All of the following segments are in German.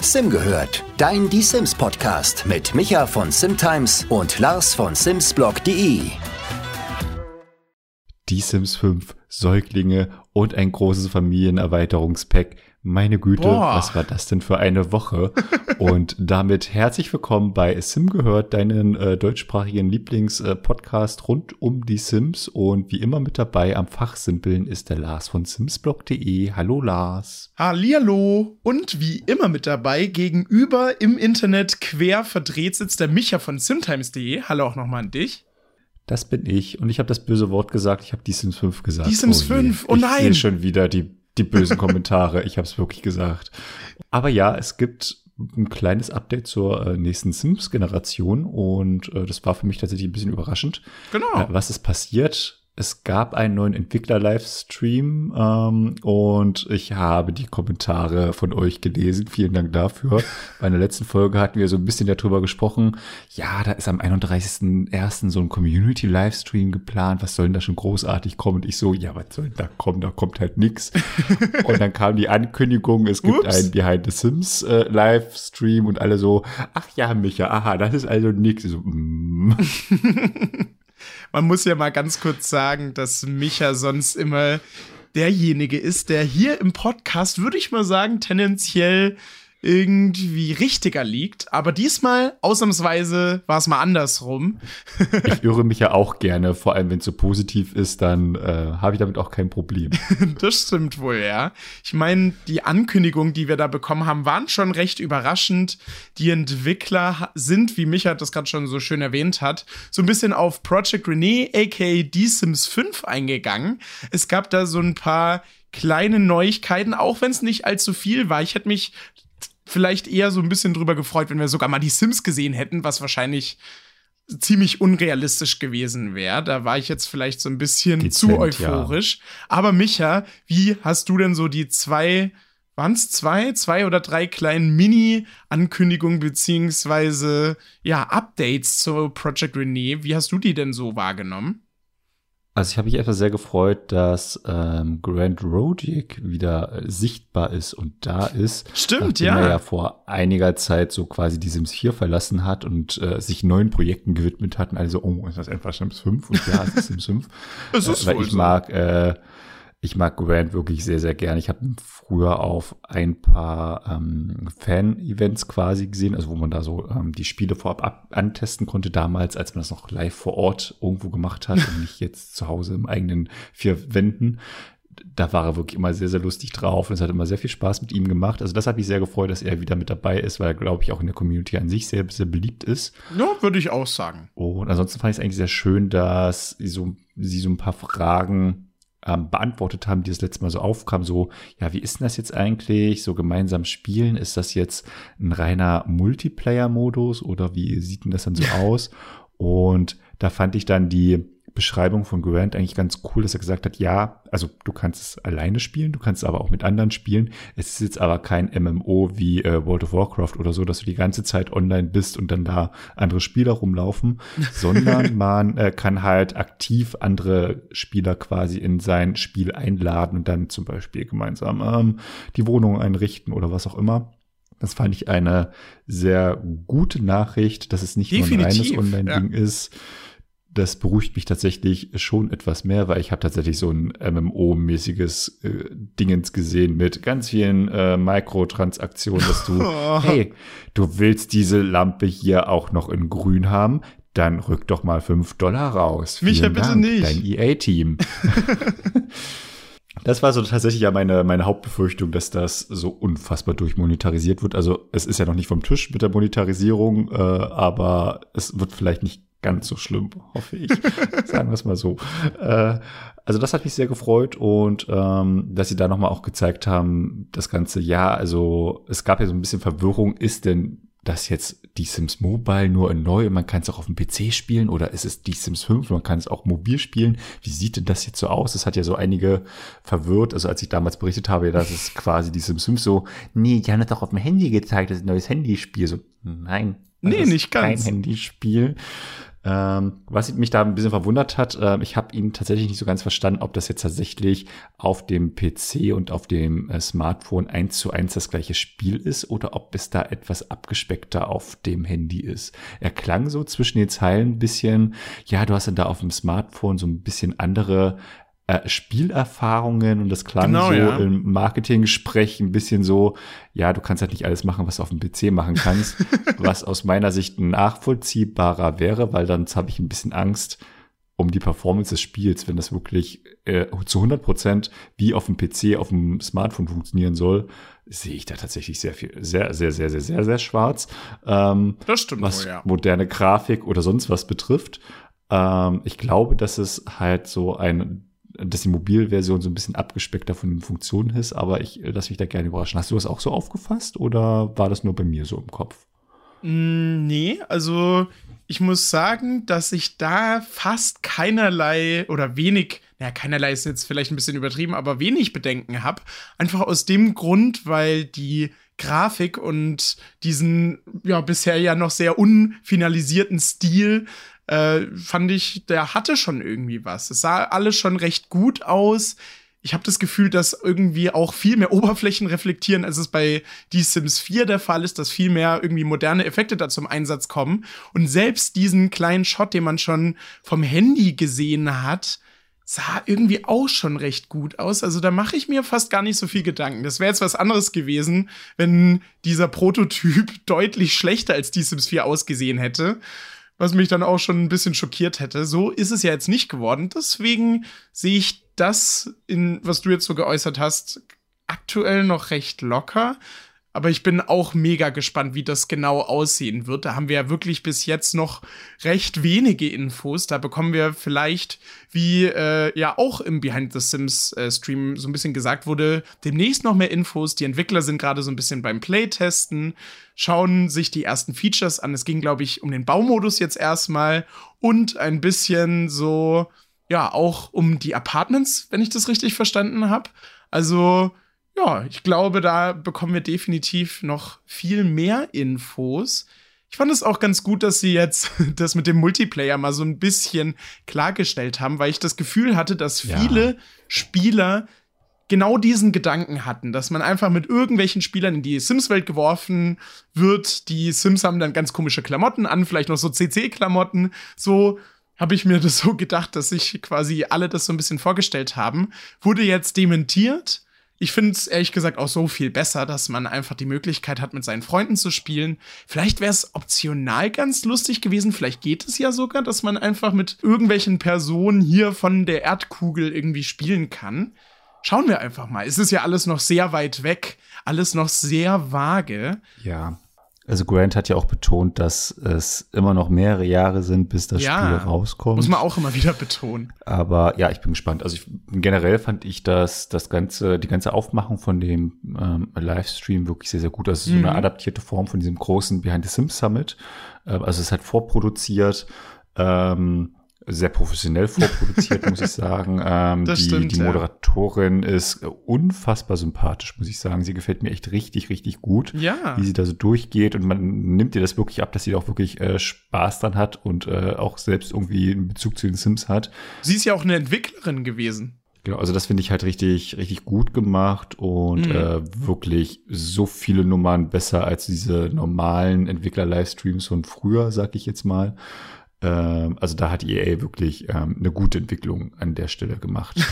Sim gehört, dein Die Sims Podcast mit Micha von Simtimes und Lars von Simsblog.de. Die Sims 5, Säuglinge und ein großes Familienerweiterungspack. Meine Güte, Boah. was war das denn für eine Woche? und damit herzlich willkommen bei Sim gehört, deinen äh, deutschsprachigen Lieblingspodcast rund um die Sims. Und wie immer mit dabei am Fachsimpeln ist der Lars von Simsblog.de. Hallo Lars. Hallihallo und wie immer mit dabei gegenüber im Internet quer verdreht sitzt der Micha von simtimes.de. Hallo auch nochmal an dich. Das bin ich. Und ich habe das böse Wort gesagt. Ich habe die Sims 5 gesagt. Die Sims je. 5, oh ich nein. sehe schon wieder die, die bösen Kommentare. Ich habe es wirklich gesagt. Aber ja, es gibt ein kleines Update zur äh, nächsten Sims-Generation. Und äh, das war für mich tatsächlich ein bisschen überraschend. Genau. Äh, was ist passiert? Es gab einen neuen Entwickler-Livestream ähm, und ich habe die Kommentare von euch gelesen. Vielen Dank dafür. Bei der letzten Folge hatten wir so ein bisschen darüber gesprochen. Ja, da ist am 31.01. so ein Community-Livestream geplant. Was soll denn da schon großartig kommen? Und ich so, ja, was soll denn da kommen? Da kommt halt nix. und dann kam die Ankündigung, es gibt Ups. einen Behind the Sims äh, Livestream und alle so, ach ja, Micha, aha, das ist also nix. So, mm. Man muss ja mal ganz kurz sagen, dass Micha sonst immer derjenige ist, der hier im Podcast, würde ich mal sagen, tendenziell irgendwie richtiger liegt. Aber diesmal, ausnahmsweise, war es mal andersrum. Ich irre mich ja auch gerne, vor allem wenn es so positiv ist, dann äh, habe ich damit auch kein Problem. Das stimmt wohl, ja. Ich meine, die Ankündigungen, die wir da bekommen haben, waren schon recht überraschend. Die Entwickler sind, wie Micha das gerade schon so schön erwähnt hat, so ein bisschen auf Project Renee, aka D-Sims 5 eingegangen. Es gab da so ein paar kleine Neuigkeiten, auch wenn es nicht allzu viel war. Ich hätte mich vielleicht eher so ein bisschen drüber gefreut, wenn wir sogar mal die Sims gesehen hätten, was wahrscheinlich ziemlich unrealistisch gewesen wäre. Da war ich jetzt vielleicht so ein bisschen Dezent, zu ja. euphorisch. Aber Micha, wie hast du denn so die zwei, waren es zwei, zwei oder drei kleinen Mini-Ankündigungen beziehungsweise ja Updates zu Project Renee? Wie hast du die denn so wahrgenommen? Also ich habe mich etwas sehr gefreut, dass ähm, Grand Rodic wieder äh, sichtbar ist und da ist. Stimmt, ja. er ja vor einiger Zeit so quasi die Sims 4 verlassen hat und äh, sich neuen Projekten gewidmet hat und alle so, oh, ist das einfach Sims 5? Und ja, es ist Sims 5. Es ist äh, weil ich mag, äh, ich mag Grant wirklich sehr, sehr gern. Ich habe ihn früher auf ein paar ähm, Fan-Events quasi gesehen, also wo man da so ähm, die Spiele vorab ab antesten konnte, damals, als man das noch live vor Ort irgendwo gemacht hat und nicht jetzt zu Hause im eigenen vier Wänden. Da war er wirklich immer sehr, sehr lustig drauf und es hat immer sehr viel Spaß mit ihm gemacht. Also das hat mich sehr gefreut, dass er wieder mit dabei ist, weil er, glaube ich, auch in der Community an sich sehr, sehr beliebt ist. Ja, würde ich auch sagen. Und ansonsten fand ich es eigentlich sehr schön, dass sie so, sie so ein paar Fragen ähm, beantwortet haben, die das letzte Mal so aufkamen. So, ja, wie ist denn das jetzt eigentlich? So gemeinsam spielen? Ist das jetzt ein reiner Multiplayer-Modus oder wie sieht denn das dann so aus? Und da fand ich dann die Beschreibung von Grant eigentlich ganz cool, dass er gesagt hat, ja, also du kannst es alleine spielen, du kannst es aber auch mit anderen spielen. Es ist jetzt aber kein MMO wie äh, World of Warcraft oder so, dass du die ganze Zeit online bist und dann da andere Spieler rumlaufen, sondern man äh, kann halt aktiv andere Spieler quasi in sein Spiel einladen und dann zum Beispiel gemeinsam ähm, die Wohnung einrichten oder was auch immer. Das fand ich eine sehr gute Nachricht, dass es nicht nur ein reines Definitiv, Online-Ding ist. Das beruhigt mich tatsächlich schon etwas mehr, weil ich habe tatsächlich so ein MMO-mäßiges äh, Dingens gesehen mit ganz vielen äh, Mikrotransaktionen, dass du, hey, du willst diese Lampe hier auch noch in grün haben, dann rück doch mal fünf Dollar raus. Micha, Vielen bitte Dank, nicht. Dein EA-Team. Das war so tatsächlich ja meine, meine Hauptbefürchtung, dass das so unfassbar durchmonetarisiert wird. Also es ist ja noch nicht vom Tisch mit der Monetarisierung, äh, aber es wird vielleicht nicht ganz so schlimm, hoffe ich. Sagen wir es mal so. Äh, also das hat mich sehr gefreut und ähm, dass sie da nochmal auch gezeigt haben, das ganze Jahr, also es gab ja so ein bisschen Verwirrung, ist denn das jetzt die Sims Mobile nur in neu und man kann es auch auf dem PC spielen oder ist es die Sims 5 und man kann es auch mobil spielen? Wie sieht denn das jetzt so aus? Das hat ja so einige verwirrt. Also als ich damals berichtet habe, dass es quasi die Sims 5 so, nee, die haben das doch auf dem Handy gezeigt, das ist ein neues Handyspiel. So, nein. Nee, ist nicht ganz. Kein Handyspiel. Ähm, was mich da ein bisschen verwundert hat, äh, ich habe ihn tatsächlich nicht so ganz verstanden, ob das jetzt tatsächlich auf dem PC und auf dem äh, Smartphone eins zu eins das gleiche Spiel ist oder ob es da etwas abgespeckter auf dem Handy ist. Er klang so zwischen den Zeilen ein bisschen, ja, du hast dann da auf dem Smartphone so ein bisschen andere äh, Spielerfahrungen und das klang genau, so ja. im Marketing-Sprech ein bisschen so, ja, du kannst halt nicht alles machen, was du auf dem PC machen kannst, was aus meiner Sicht nachvollziehbarer wäre, weil dann habe ich ein bisschen Angst um die Performance des Spiels, wenn das wirklich äh, zu 100 Prozent wie auf dem PC, auf dem Smartphone funktionieren soll, sehe ich da tatsächlich sehr viel, sehr, sehr, sehr, sehr, sehr, sehr schwarz. Ähm, das stimmt, was wohl, ja. moderne Grafik oder sonst was betrifft. Ähm, ich glaube, dass es halt so ein dass die Mobilversion so ein bisschen abgespeckter von den Funktionen ist, aber ich lasse mich da gerne überraschen. Hast du das auch so aufgefasst oder war das nur bei mir so im Kopf? Mm, nee, also ich muss sagen, dass ich da fast keinerlei oder wenig, naja, keinerlei ist jetzt vielleicht ein bisschen übertrieben, aber wenig Bedenken habe. Einfach aus dem Grund, weil die Grafik und diesen ja bisher ja noch sehr unfinalisierten Stil äh, fand ich, der hatte schon irgendwie was. Es sah alles schon recht gut aus. Ich habe das Gefühl, dass irgendwie auch viel mehr Oberflächen reflektieren, als es bei Die Sims 4 der Fall ist, dass viel mehr irgendwie moderne Effekte da zum Einsatz kommen. Und selbst diesen kleinen Shot, den man schon vom Handy gesehen hat, sah irgendwie auch schon recht gut aus. Also da mache ich mir fast gar nicht so viel Gedanken. Das wäre jetzt was anderes gewesen, wenn dieser Prototyp deutlich schlechter als Die Sims 4 ausgesehen hätte was mich dann auch schon ein bisschen schockiert hätte. So ist es ja jetzt nicht geworden. Deswegen sehe ich das, in, was du jetzt so geäußert hast, aktuell noch recht locker. Aber ich bin auch mega gespannt, wie das genau aussehen wird. Da haben wir ja wirklich bis jetzt noch recht wenige Infos. Da bekommen wir vielleicht, wie äh, ja auch im Behind the Sims äh, Stream so ein bisschen gesagt wurde, demnächst noch mehr Infos. Die Entwickler sind gerade so ein bisschen beim Playtesten, schauen sich die ersten Features an. Es ging, glaube ich, um den Baumodus jetzt erstmal und ein bisschen so, ja, auch um die Apartments, wenn ich das richtig verstanden habe. Also ja, ich glaube, da bekommen wir definitiv noch viel mehr Infos. Ich fand es auch ganz gut, dass sie jetzt das mit dem Multiplayer mal so ein bisschen klargestellt haben, weil ich das Gefühl hatte, dass viele ja. Spieler genau diesen Gedanken hatten, dass man einfach mit irgendwelchen Spielern in die Sims-Welt geworfen wird. Die Sims haben dann ganz komische Klamotten an, vielleicht noch so CC-Klamotten. So habe ich mir das so gedacht, dass sich quasi alle das so ein bisschen vorgestellt haben. Wurde jetzt dementiert ich finde es ehrlich gesagt auch so viel besser, dass man einfach die Möglichkeit hat, mit seinen Freunden zu spielen. Vielleicht wäre es optional ganz lustig gewesen. Vielleicht geht es ja sogar, dass man einfach mit irgendwelchen Personen hier von der Erdkugel irgendwie spielen kann. Schauen wir einfach mal. Es ist ja alles noch sehr weit weg, alles noch sehr vage. Ja. Also Grant hat ja auch betont, dass es immer noch mehrere Jahre sind, bis das ja, Spiel rauskommt. Muss man auch immer wieder betonen. Aber ja, ich bin gespannt. Also ich, generell fand ich das, das ganze, die ganze Aufmachung von dem ähm, Livestream wirklich sehr, sehr gut. Also mhm. so eine mhm. adaptierte Form von diesem großen Behind the Sims Summit. Äh, also es ist halt vorproduziert. Ähm, sehr professionell vorproduziert, muss ich sagen. Ähm, die, stimmt, die Moderatorin ja. ist unfassbar sympathisch, muss ich sagen. Sie gefällt mir echt richtig, richtig gut, ja. wie sie da so durchgeht und man nimmt ihr das wirklich ab, dass sie auch wirklich äh, Spaß dran hat und äh, auch selbst irgendwie einen Bezug zu den Sims hat. Sie ist ja auch eine Entwicklerin gewesen. Genau, also das finde ich halt richtig, richtig gut gemacht und mhm. äh, wirklich so viele Nummern besser als diese normalen Entwickler-Livestreams von früher, sag ich jetzt mal. Ähm, also da hat EA wirklich ähm, eine gute Entwicklung an der Stelle gemacht.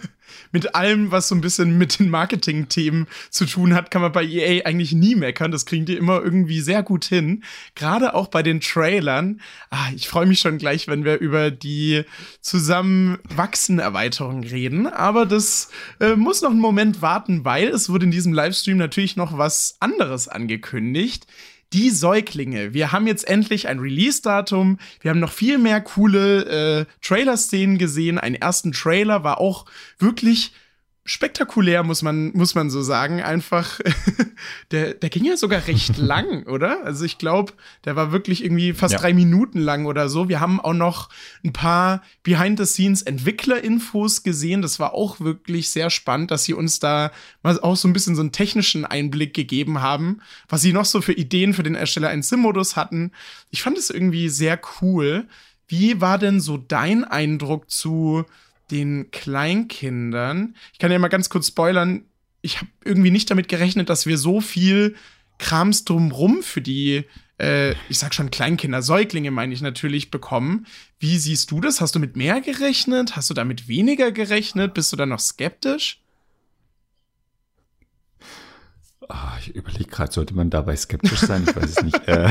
mit allem, was so ein bisschen mit den Marketing-Themen zu tun hat, kann man bei EA eigentlich nie meckern. Das kriegen die immer irgendwie sehr gut hin. Gerade auch bei den Trailern. Ah, ich freue mich schon gleich, wenn wir über die Zusammenwachsen-Erweiterung reden. Aber das äh, muss noch einen Moment warten, weil es wurde in diesem Livestream natürlich noch was anderes angekündigt die Säuglinge. Wir haben jetzt endlich ein Release-Datum. Wir haben noch viel mehr coole äh, Trailer-Szenen gesehen. Ein ersten Trailer war auch wirklich spektakulär, muss man, muss man so sagen. Einfach, der, der ging ja sogar recht lang, oder? Also ich glaube, der war wirklich irgendwie fast ja. drei Minuten lang oder so. Wir haben auch noch ein paar Behind-the-Scenes-Entwickler-Infos gesehen. Das war auch wirklich sehr spannend, dass sie uns da mal auch so ein bisschen so einen technischen Einblick gegeben haben, was sie noch so für Ideen für den Ersteller einen Sim-Modus hatten. Ich fand es irgendwie sehr cool. Wie war denn so dein Eindruck zu den Kleinkindern? Ich kann ja mal ganz kurz spoilern. Ich habe irgendwie nicht damit gerechnet, dass wir so viel Krams drumrum für die, äh, ich sag schon Kleinkinder, Säuglinge meine ich natürlich, bekommen. Wie siehst du das? Hast du mit mehr gerechnet? Hast du damit weniger gerechnet? Bist du da noch skeptisch? Oh, ich überlege gerade, sollte man dabei skeptisch sein? Ich weiß es nicht. äh,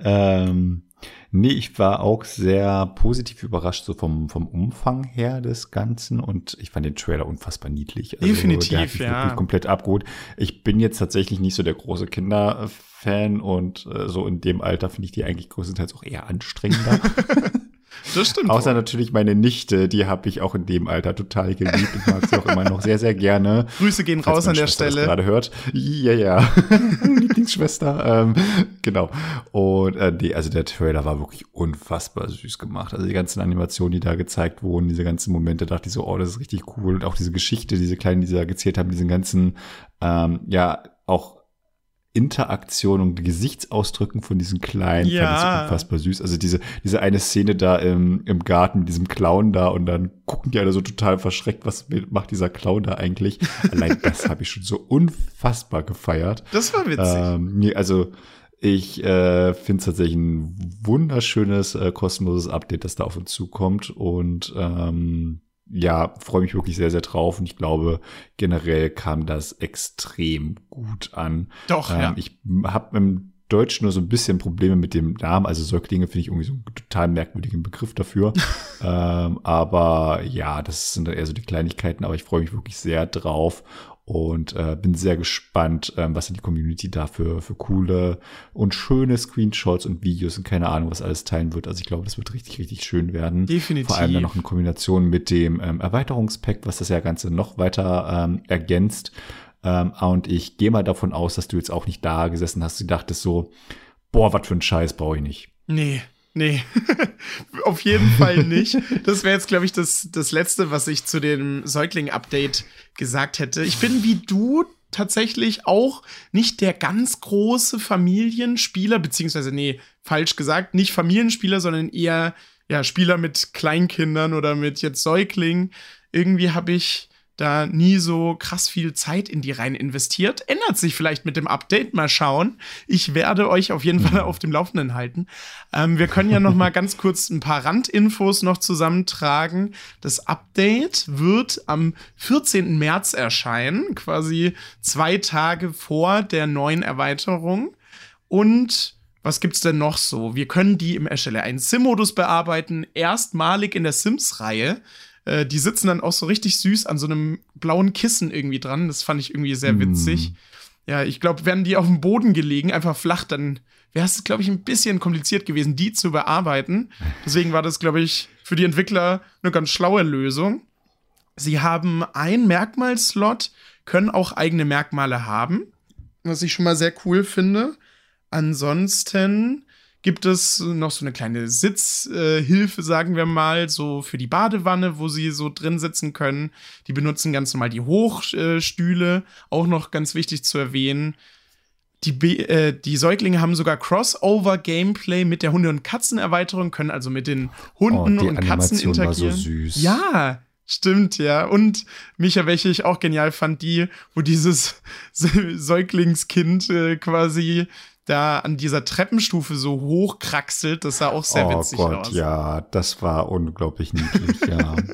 ähm, nee, ich war auch sehr positiv überrascht, so vom, vom Umfang her des Ganzen. Und ich fand den Trailer unfassbar niedlich. Also, Definitiv, ja. Komplett abgeholt. Ich bin jetzt tatsächlich nicht so der große Kinderfan und äh, so in dem Alter finde ich die eigentlich größtenteils auch eher anstrengender. Das stimmt. Außer auch. natürlich meine Nichte, die habe ich auch in dem Alter total geliebt und mag sie auch immer noch sehr, sehr gerne. Grüße gehen raus an der Schwester Stelle. gerade hört. Ja, ja. Lieblingsschwester. Ähm, genau. Und äh, nee, also der Trailer war wirklich unfassbar süß gemacht. Also die ganzen Animationen, die da gezeigt wurden, diese ganzen Momente, dachte ich so, oh, das ist richtig cool. Und auch diese Geschichte, diese kleinen, die sie da gezählt haben, diesen ganzen, ähm, ja, auch Interaktion und Gesichtsausdrücken von diesen Kleinen ja. fand ich unfassbar süß. Also diese, diese eine Szene da im, im Garten mit diesem Clown da und dann gucken die alle so total verschreckt, was macht dieser Clown da eigentlich? Allein das habe ich schon so unfassbar gefeiert. Das war witzig. Ähm, nee, also ich äh, finde es tatsächlich ein wunderschönes, äh, kostenloses Update, das da auf uns zukommt und ähm, ja, freue mich wirklich sehr, sehr drauf und ich glaube, generell kam das extrem gut an. Doch, ähm, ja. Ich habe im Deutschen nur so ein bisschen Probleme mit dem Namen. Also Säuglinge finde ich irgendwie so einen total merkwürdigen Begriff dafür. ähm, aber ja, das sind dann eher so die Kleinigkeiten, aber ich freue mich wirklich sehr drauf und äh, bin sehr gespannt, ähm, was in die Community dafür für coole und schöne Screenshots und Videos und keine Ahnung, was alles teilen wird. Also ich glaube, das wird richtig, richtig schön werden. Definitiv. Vor allem dann noch in Kombination mit dem ähm, Erweiterungspack, was das ja Ganze noch weiter ähm, ergänzt. Ähm, und ich gehe mal davon aus, dass du jetzt auch nicht da gesessen hast. Du dachtest so, boah, was für ein Scheiß brauche ich nicht. Nee, Nee, auf jeden Fall nicht. Das wäre jetzt, glaube ich, das, das Letzte, was ich zu dem Säugling-Update gesagt hätte. Ich bin wie du tatsächlich auch nicht der ganz große Familienspieler, beziehungsweise, nee, falsch gesagt, nicht Familienspieler, sondern eher ja, Spieler mit Kleinkindern oder mit jetzt Säuglingen. Irgendwie habe ich da nie so krass viel Zeit in die rein investiert. Ändert sich vielleicht mit dem Update, mal schauen. Ich werde euch auf jeden Fall auf dem Laufenden halten. Ähm, wir können ja noch mal ganz kurz ein paar Randinfos noch zusammentragen. Das Update wird am 14. März erscheinen, quasi zwei Tage vor der neuen Erweiterung. Und was gibt's denn noch so? Wir können die im Erstelle einen Sim-Modus bearbeiten, erstmalig in der Sims-Reihe. Äh, die sitzen dann auch so richtig süß an so einem blauen Kissen irgendwie dran. Das fand ich irgendwie sehr witzig. Mm. Ja, ich glaube, wären die auf dem Boden gelegen, einfach flach, dann wäre es, glaube ich, ein bisschen kompliziert gewesen, die zu bearbeiten. Deswegen war das, glaube ich, für die Entwickler eine ganz schlaue Lösung. Sie haben ein Merkmalslot, können auch eigene Merkmale haben, was ich schon mal sehr cool finde. Ansonsten gibt es noch so eine kleine Sitzhilfe, äh, sagen wir mal, so für die Badewanne, wo sie so drin sitzen können. Die benutzen ganz normal die Hochstühle, auch noch ganz wichtig zu erwähnen. Die, äh, die Säuglinge haben sogar Crossover-Gameplay mit der Hunde- und Katzenerweiterung, können also mit den Hunden oh, und Katzen interagieren. War so süß. Ja, Stimmt, ja. Und Micha, welche ich auch genial fand, die, wo dieses Säuglingskind äh, quasi da an dieser Treppenstufe so hochkraxelt. Das sah auch sehr oh witzig Gott, aus. Ja, das war unglaublich niedlich, ja.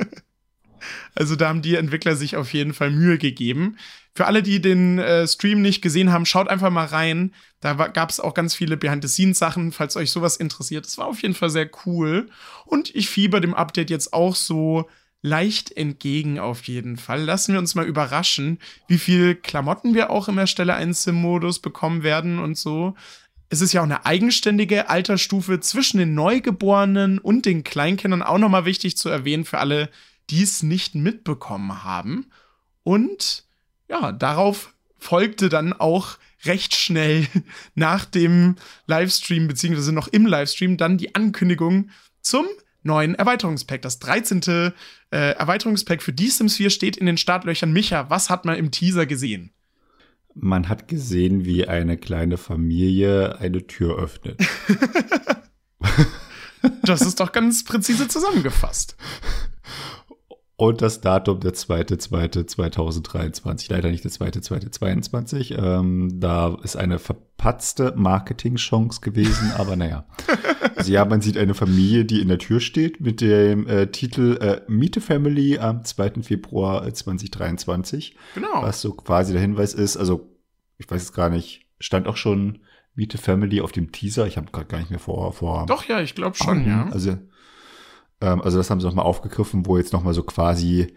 Also da haben die Entwickler sich auf jeden Fall Mühe gegeben. Für alle, die den äh, Stream nicht gesehen haben, schaut einfach mal rein. Da gab es auch ganz viele Behind-the-Scenes-Sachen, falls euch sowas interessiert. Das war auf jeden Fall sehr cool. Und ich fieber dem Update jetzt auch so leicht entgegen auf jeden Fall. Lassen wir uns mal überraschen, wie viel Klamotten wir auch im Erstelle 1 Sim-Modus bekommen werden und so. Es ist ja auch eine eigenständige Altersstufe zwischen den Neugeborenen und den Kleinkindern auch nochmal wichtig zu erwähnen für alle, die es nicht mitbekommen haben. Und ja, darauf folgte dann auch recht schnell nach dem Livestream, beziehungsweise noch im Livestream, dann die Ankündigung zum neuen Erweiterungspack. Das 13. Äh, Erweiterungspack für die Sims 4 steht in den Startlöchern. Micha, was hat man im Teaser gesehen? Man hat gesehen, wie eine kleine Familie eine Tür öffnet. Das ist doch ganz präzise zusammengefasst. Und das Datum der 2.2.2023, leider nicht der 2.2.22. Ähm, da ist eine verpatzte Marketing-Chance gewesen, aber naja. Also ja, man sieht eine Familie, die in der Tür steht mit dem äh, Titel äh, Miete Family am 2. Februar 2023. Genau. Was so quasi der Hinweis ist, also ich weiß jetzt gar nicht, stand auch schon Miete Family auf dem Teaser. Ich habe gerade gar nicht mehr vor. vor Doch, ja, ich glaube schon, ja. Also also das haben sie nochmal aufgegriffen, wo jetzt nochmal so quasi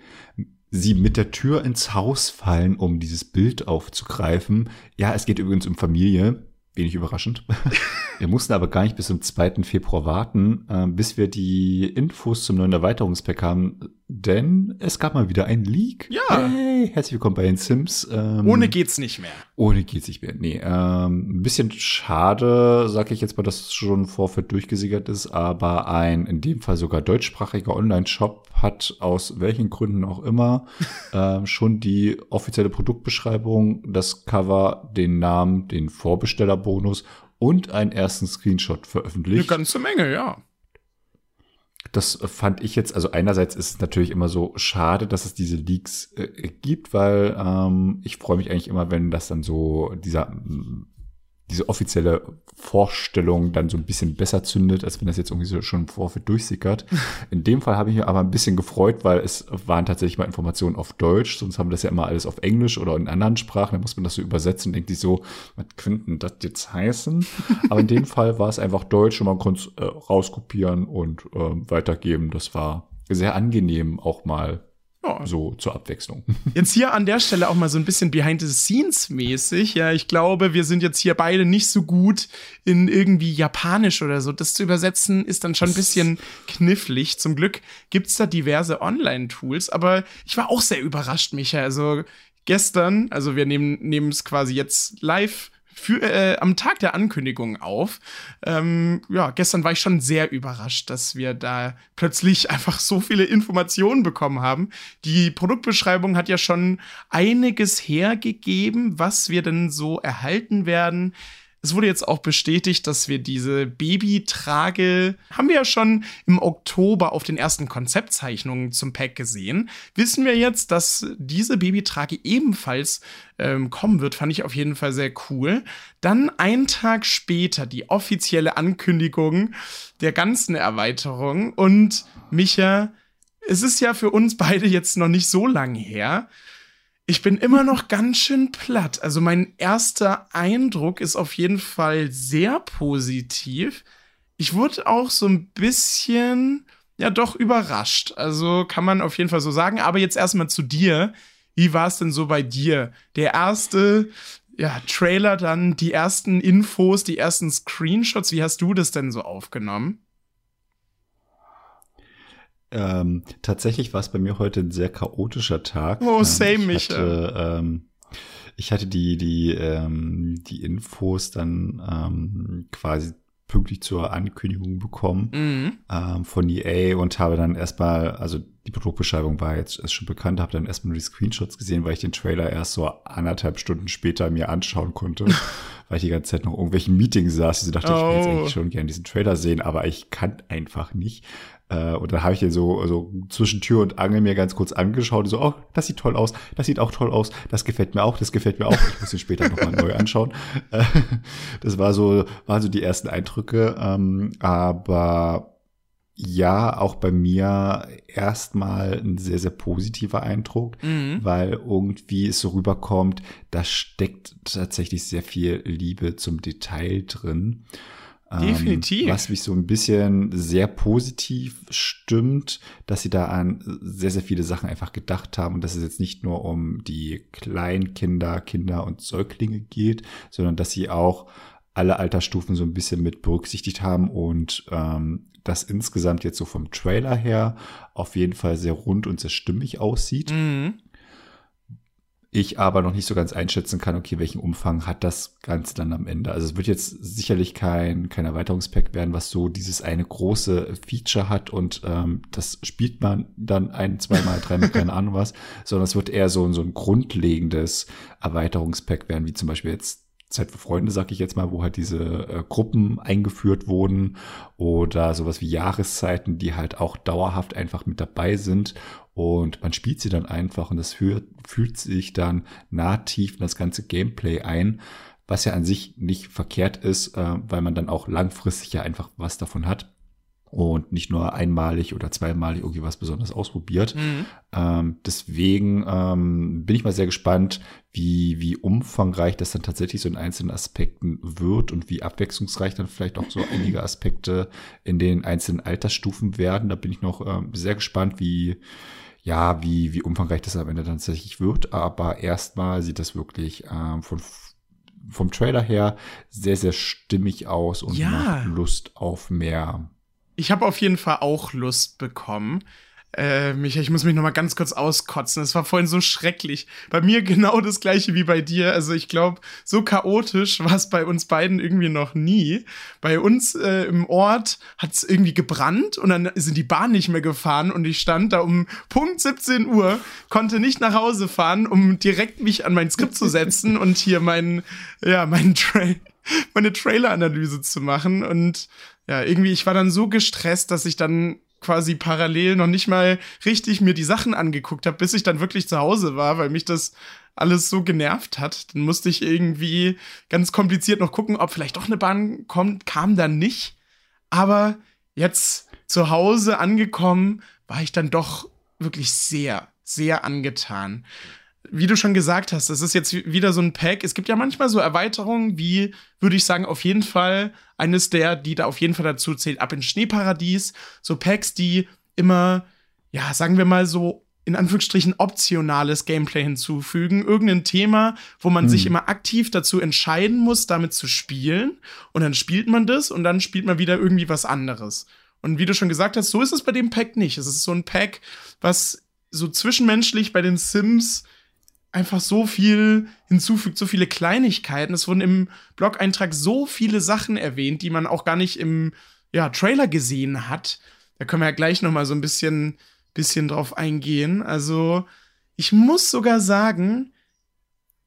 sie mit der Tür ins Haus fallen, um dieses Bild aufzugreifen. Ja, es geht übrigens um Familie. Wenig überraschend. wir mussten aber gar nicht bis zum 2. Februar warten, äh, bis wir die Infos zum neuen Erweiterungspack haben, denn es gab mal wieder ein Leak. Ja. Hey, herzlich willkommen bei den Sims. Ähm, ohne geht's nicht mehr. Ohne geht's nicht mehr. Nee, ähm, ein bisschen schade, sag ich jetzt mal, dass es schon Vorfeld durchgesickert ist, aber ein in dem Fall sogar deutschsprachiger Online-Shop hat aus welchen Gründen auch immer äh, schon die offizielle Produktbeschreibung, das Cover, den Namen, den Vorbestellerbonus und einen ersten Screenshot veröffentlicht. Eine ganze Menge, ja. Das fand ich jetzt, also einerseits ist es natürlich immer so schade, dass es diese Leaks äh, gibt, weil ähm, ich freue mich eigentlich immer, wenn das dann so dieser diese offizielle Vorstellung dann so ein bisschen besser zündet, als wenn das jetzt irgendwie so schon im Vorfeld durchsickert. In dem Fall habe ich mich aber ein bisschen gefreut, weil es waren tatsächlich mal Informationen auf Deutsch, sonst haben wir das ja immer alles auf Englisch oder in anderen Sprachen, da muss man das so übersetzen und denkt sich so, was könnten das jetzt heißen? aber in dem Fall war es einfach Deutsch und man konnte es äh, rauskopieren und äh, weitergeben. Das war sehr angenehm auch mal ja. So zur Abwechslung. Jetzt hier an der Stelle auch mal so ein bisschen behind the scenes mäßig. Ja, ich glaube, wir sind jetzt hier beide nicht so gut in irgendwie Japanisch oder so. Das zu übersetzen ist dann schon ein bisschen knifflig. Zum Glück gibt's da diverse Online-Tools, aber ich war auch sehr überrascht, Micha. Also gestern, also wir nehmen es quasi jetzt live für, äh, am Tag der Ankündigung auf. Ähm, ja, gestern war ich schon sehr überrascht, dass wir da plötzlich einfach so viele Informationen bekommen haben. Die Produktbeschreibung hat ja schon einiges hergegeben, was wir denn so erhalten werden. Es wurde jetzt auch bestätigt, dass wir diese Babytrage, haben wir ja schon im Oktober auf den ersten Konzeptzeichnungen zum Pack gesehen. Wissen wir jetzt, dass diese Babytrage ebenfalls ähm, kommen wird, fand ich auf jeden Fall sehr cool. Dann einen Tag später die offizielle Ankündigung der ganzen Erweiterung und Micha, es ist ja für uns beide jetzt noch nicht so lange her. Ich bin immer noch ganz schön platt. Also mein erster Eindruck ist auf jeden Fall sehr positiv. Ich wurde auch so ein bisschen, ja doch überrascht. Also kann man auf jeden Fall so sagen. Aber jetzt erstmal zu dir. Wie war es denn so bei dir? Der erste, ja, Trailer, dann die ersten Infos, die ersten Screenshots. Wie hast du das denn so aufgenommen? Ähm, tatsächlich war es bei mir heute ein sehr chaotischer Tag. Oh, ähm, same mich. Ähm, ich hatte die, die, ähm, die Infos dann ähm, quasi pünktlich zur Ankündigung bekommen mhm. ähm, von EA und habe dann erstmal, also die Produktbeschreibung war jetzt ist schon bekannt, habe dann erstmal nur die Screenshots gesehen, weil ich den Trailer erst so anderthalb Stunden später mir anschauen konnte, weil ich die ganze Zeit noch irgendwelchen Meetings saß. Ich dachte, oh. ich will jetzt eigentlich schon gerne diesen Trailer sehen, aber ich kann einfach nicht. Äh, und dann habe ich den so, so zwischen Tür und Angel mir ganz kurz angeschaut. Und so, oh, das sieht toll aus, das sieht auch toll aus, das gefällt mir auch, das gefällt mir auch. Ich muss ihn später nochmal neu anschauen. Äh, das war so, waren so die ersten Eindrücke. Ähm, aber ja, auch bei mir erstmal ein sehr, sehr positiver Eindruck, mhm. weil irgendwie es so rüberkommt, da steckt tatsächlich sehr viel Liebe zum Detail drin. Definitiv. Ähm, was mich so ein bisschen sehr positiv stimmt, dass sie da an sehr, sehr viele Sachen einfach gedacht haben und dass es jetzt nicht nur um die Kleinkinder, Kinder und Säuglinge geht, sondern dass sie auch alle Altersstufen so ein bisschen mit berücksichtigt haben und ähm, das insgesamt jetzt so vom Trailer her auf jeden Fall sehr rund und sehr stimmig aussieht. Mhm ich aber noch nicht so ganz einschätzen kann, okay, welchen Umfang hat das Ganze dann am Ende. Also es wird jetzt sicherlich kein, kein Erweiterungspack werden, was so dieses eine große Feature hat und ähm, das spielt man dann ein, zweimal, dreimal, keine Ahnung was, sondern es wird eher so, so ein grundlegendes Erweiterungspack werden, wie zum Beispiel jetzt Zeit für Freunde, sag ich jetzt mal, wo halt diese äh, Gruppen eingeführt wurden oder sowas wie Jahreszeiten, die halt auch dauerhaft einfach mit dabei sind. Und man spielt sie dann einfach und das fühlt, fühlt sich dann nahttief in das ganze Gameplay ein, was ja an sich nicht verkehrt ist, äh, weil man dann auch langfristig ja einfach was davon hat und nicht nur einmalig oder zweimalig irgendwie was besonders ausprobiert. Mhm. Ähm, deswegen ähm, bin ich mal sehr gespannt, wie, wie umfangreich das dann tatsächlich so in einzelnen Aspekten wird und wie abwechslungsreich dann vielleicht auch so einige Aspekte in den einzelnen Altersstufen werden. Da bin ich noch ähm, sehr gespannt, wie, ja, wie, wie umfangreich das am Ende tatsächlich wird. Aber erstmal sieht das wirklich ähm, von vom Trailer her sehr, sehr stimmig aus und ja. macht Lust auf mehr. Ich habe auf jeden Fall auch Lust bekommen. Äh, Micha, ich muss mich noch mal ganz kurz auskotzen. Es war vorhin so schrecklich. Bei mir genau das gleiche wie bei dir. Also ich glaube, so chaotisch war es bei uns beiden irgendwie noch nie. Bei uns äh, im Ort hat es irgendwie gebrannt und dann sind die Bahn nicht mehr gefahren und ich stand da um Punkt 17 Uhr, konnte nicht nach Hause fahren, um direkt mich an mein Skript zu setzen und hier meinen, ja, meinen Tra meine Trailer-Analyse zu machen. Und ja, irgendwie, ich war dann so gestresst, dass ich dann quasi parallel noch nicht mal richtig mir die Sachen angeguckt habe, bis ich dann wirklich zu Hause war, weil mich das alles so genervt hat. Dann musste ich irgendwie ganz kompliziert noch gucken, ob vielleicht doch eine Bahn kommt, kam dann nicht. Aber jetzt zu Hause angekommen, war ich dann doch wirklich sehr, sehr angetan wie du schon gesagt hast, das ist jetzt wieder so ein Pack. Es gibt ja manchmal so Erweiterungen, wie würde ich sagen, auf jeden Fall eines der, die da auf jeden Fall dazu zählt, ab ins Schneeparadies. So Packs, die immer, ja, sagen wir mal so in Anführungsstrichen optionales Gameplay hinzufügen. Irgendein Thema, wo man hm. sich immer aktiv dazu entscheiden muss, damit zu spielen. Und dann spielt man das und dann spielt man wieder irgendwie was anderes. Und wie du schon gesagt hast, so ist es bei dem Pack nicht. Es ist so ein Pack, was so zwischenmenschlich bei den Sims einfach so viel hinzufügt, so viele Kleinigkeiten. Es wurden im Blog-Eintrag so viele Sachen erwähnt, die man auch gar nicht im ja, Trailer gesehen hat. Da können wir ja gleich noch mal so ein bisschen, bisschen drauf eingehen. Also, ich muss sogar sagen,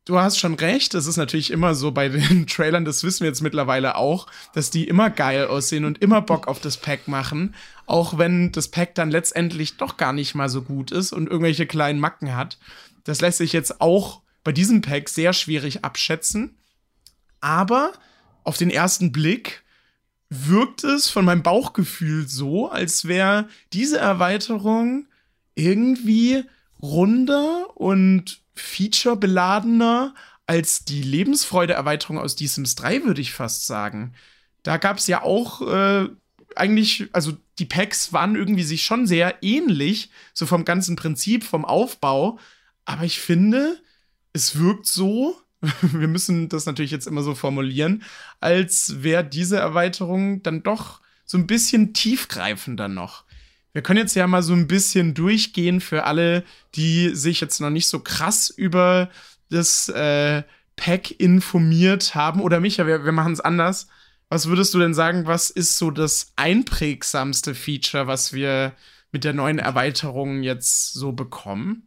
du hast schon recht. Es ist natürlich immer so bei den Trailern, das wissen wir jetzt mittlerweile auch, dass die immer geil aussehen und immer Bock auf das Pack machen. Auch wenn das Pack dann letztendlich doch gar nicht mal so gut ist und irgendwelche kleinen Macken hat. Das lässt sich jetzt auch bei diesem Pack sehr schwierig abschätzen. Aber auf den ersten Blick wirkt es von meinem Bauchgefühl so, als wäre diese Erweiterung irgendwie runder und featurebeladener als die Lebensfreude-Erweiterung aus Die Sims 3, würde ich fast sagen. Da gab es ja auch äh, eigentlich, also die Packs waren irgendwie sich schon sehr ähnlich, so vom ganzen Prinzip, vom Aufbau. Aber ich finde, es wirkt so, wir müssen das natürlich jetzt immer so formulieren, als wäre diese Erweiterung dann doch so ein bisschen tiefgreifender noch. Wir können jetzt ja mal so ein bisschen durchgehen für alle, die sich jetzt noch nicht so krass über das äh, Pack informiert haben. Oder Micha, wir, wir machen es anders. Was würdest du denn sagen, was ist so das einprägsamste Feature, was wir mit der neuen Erweiterung jetzt so bekommen?